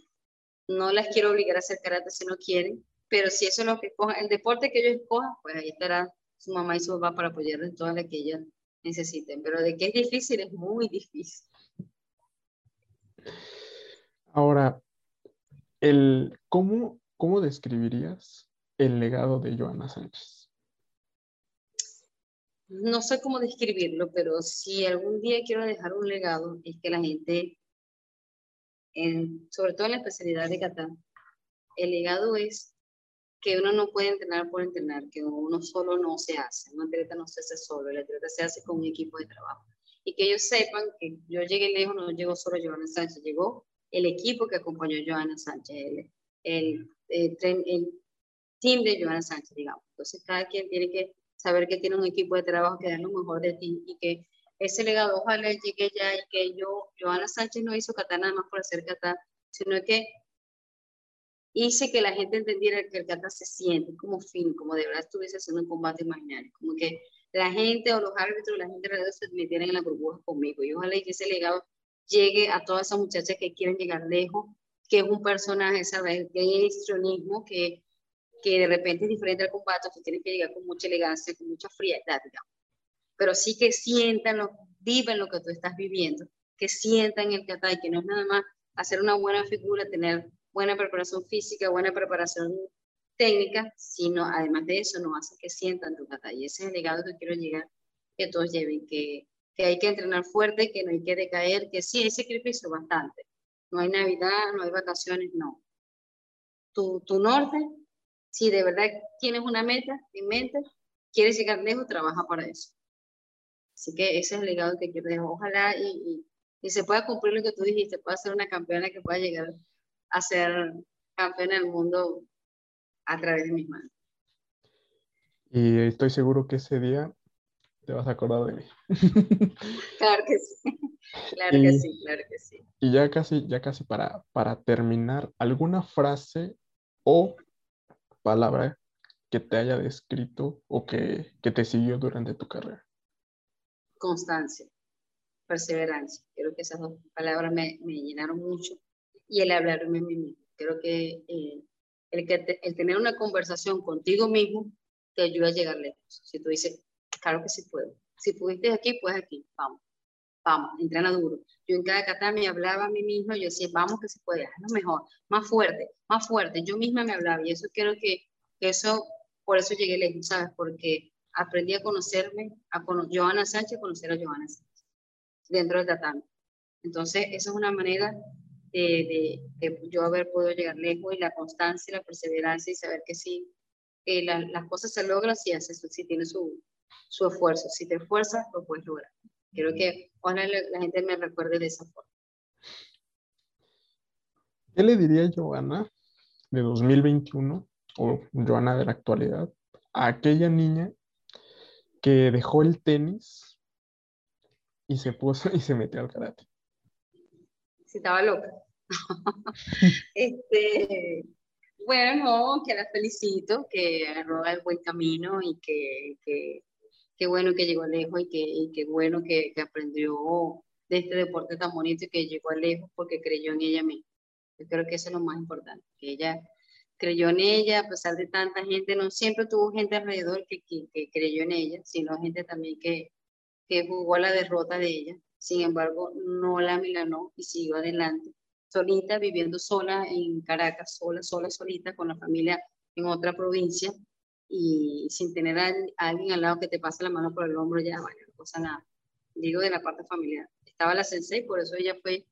S2: no las quiero obligar a hacer karate si no quieren, pero si eso es lo que cojan, el deporte que ellos escojan, pues ahí estará su mamá y su papá para apoyarles en todas las que ellas necesiten. Pero de que es difícil, es muy difícil.
S1: Ahora, el, ¿cómo, ¿cómo describirías el legado de Joana Sánchez?
S2: No sé cómo describirlo, pero si algún día quiero dejar un legado, es que la gente, en, sobre todo en la especialidad de Catán, el legado es que uno no puede entrenar por entrenar, que uno solo no se hace, un atleta no se hace solo, el atleta se hace con un equipo de trabajo. Y que ellos sepan que yo llegué lejos, no llegó solo Joana Sánchez, llegó el equipo que acompañó a Joana Sánchez, el, el, el, team de Joana Sánchez, digamos. Entonces, cada quien tiene que saber que tiene un equipo de trabajo que da lo mejor de ti y que ese legado ojalá llegue ya y que yo, Joana Sánchez no hizo kata nada más por hacer kata, sino que hice que la gente entendiera que el kata se siente como fin, como de verdad estuviese haciendo un combate imaginario, como que la gente o los árbitros, la gente alrededor se metieran en la burbuja conmigo y ojalá que ese legado llegue a todas esas muchachas que quieren llegar lejos, que es un personaje, ¿sabes? Que es que que de repente es diferente al combate, tú tienes que llegar con mucha elegancia, con mucha frialdad, digamos. Pero sí que sientan, lo, viven lo que tú estás viviendo, que sientan el kata y que no es nada más hacer una buena figura, tener buena preparación física, buena preparación técnica, sino además de eso nos hace que sientan tu. Y ese es el legado que quiero llegar, que todos lleven, que, que hay que entrenar fuerte, que no hay que decaer, que sí hay sacrificio bastante. No hay Navidad, no hay vacaciones, no. Tu, tu norte, si de verdad tienes una meta en mente, quieres llegar lejos, trabaja para eso. Así que ese es el legado que quiero dejar. Ojalá y, y, se pueda cumplir lo que tú dijiste, pueda ser una campeona que pueda llegar a ser campeona del mundo a través de mis manos.
S1: Y estoy seguro que ese día te vas a acordar de mí. (laughs)
S2: Claro que sí, claro que sí, claro que sí.
S1: Y ya casi, ya casi para, para terminar, ¿alguna frase o palabra que te haya descrito o que, que te siguió durante tu carrera?
S2: Constancia, perseverancia. Creo que esas dos palabras me, me llenaron mucho. Y el hablarme a mí mismo. Creo que, eh, el, que el tener una conversación contigo mismo te ayuda a llegar lejos. Si tú dices, claro que sí puedo. Si pudiste aquí, pues aquí, vamos, vamos, entrena duro. Yo en cada kata me hablaba a mí mismo, yo decía, vamos que se puede, lo mejor, más fuerte, más fuerte. Yo misma me hablaba y eso quiero que, eso, por eso llegué lejos, ¿sabes? Porque aprendí a conocerme, a cono Joana Sánchez, conocer a Joana Sánchez dentro del tatami. Entonces, esa es una manera de, de, yo haber podido llegar lejos y la constancia, la perseverancia y saber que sí, que las cosas se logran si, haces, si tienes su, su esfuerzo. Si te esfuerzas, lo puedes lograr. Quiero que ojalá la gente me recuerde de esa forma.
S1: ¿Qué le diría Joana de 2021 o Joana de la actualidad a aquella niña que dejó el tenis y se puso y se metió al karate?
S2: Si estaba loca. (laughs) este, bueno, que la felicito, que agarró el buen camino y que, que qué bueno que llegó lejos y que, qué bueno que, aprendió de este deporte tan bonito y que llegó lejos porque creyó en ella misma. Yo creo que eso es lo más importante, que ella creyó en ella a pesar de tanta gente, no siempre tuvo gente alrededor que, que, creyó en ella, sino gente también que, que jugó la derrota de ella. Sin embargo, no la milanó y siguió adelante, solita, viviendo sola en Caracas, sola, sola, solita, con la familia en otra provincia, y sin tener a, alguien al lado que te pase la mano por el hombro, ya, bueno, no pasa nada. Digo de la parte familiar. Estaba la sensei, por eso ella fue,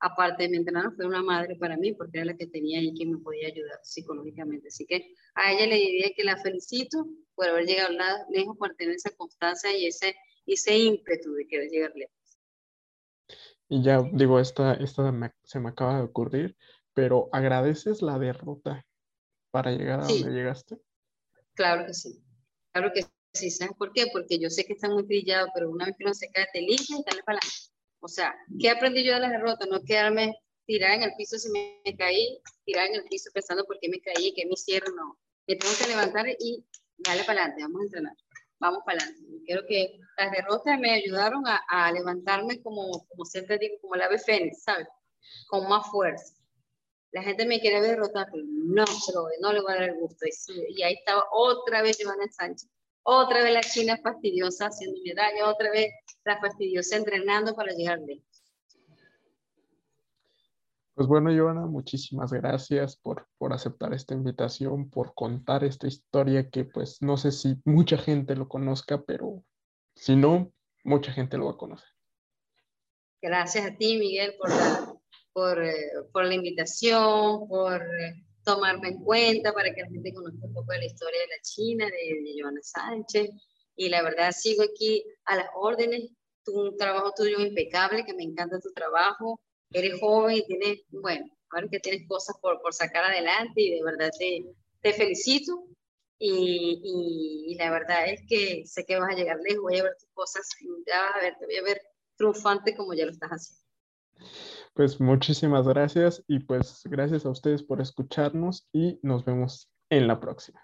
S2: aparte de mi entrenador, fue una madre para mí, porque era la que tenía ahí que me podía ayudar psicológicamente. Así que a ella le diría que la felicito por haber llegado lejos, por tener esa constancia y ese, ese ímpetu de querer llegar lejos.
S1: Y ya digo, esta, esta se me acaba de ocurrir, pero ¿agradeces la derrota para llegar a donde llegaste?
S2: Claro que sí, claro que sí. ¿Sabes por qué? Porque yo sé que está muy trillado, pero una vez que uno se cae, te limpia y dale para adelante. O sea, ¿qué aprendí yo de las derrotas? No quedarme tirada en el piso si me, caí, tirada en el piso pensando por qué me caí, qué me hicieron, no. Me tengo que levantar y dale para adelante, vamos a entrenar, vamos para adelante. Creo que las derrotas me ayudaron a, levantarme como, siempre digo, como el ave fénix, ¿sabes? Con más fuerza la gente me quiere derrotar, pero no se lo no le voy a dar el gusto. Y, ahí estaba otra vez Giovanna Sánchez, otra vez la China fastidiosa haciendo medalla, otra vez la fastidiosa entrenando para llegar lejos.
S1: Pues bueno, Giovanna, muchísimas gracias por, por aceptar esta invitación, por contar esta historia que pues no sé si mucha gente lo conozca, pero si no, mucha gente lo va a conocer.
S2: Gracias a ti, Miguel, por la, por, eh, por la invitación, por eh, tomarme en cuenta para que la gente conozca un poco de la historia de la China, de, de Joana Sánchez. Y la verdad, sigo aquí a las órdenes. Tu, un trabajo tuyo impecable, que me encanta tu trabajo. Eres joven y tienes, bueno, ahora que tienes cosas por, por sacar adelante y de verdad te, te felicito. Y, y, la verdad es que sé que vas a llegar lejos, voy a ver tus cosas, ya vas a ver, te voy a ver triunfante como ya lo estás haciendo.
S1: Pues muchísimas gracias y pues gracias a ustedes por escucharnos y nos vemos en la próxima.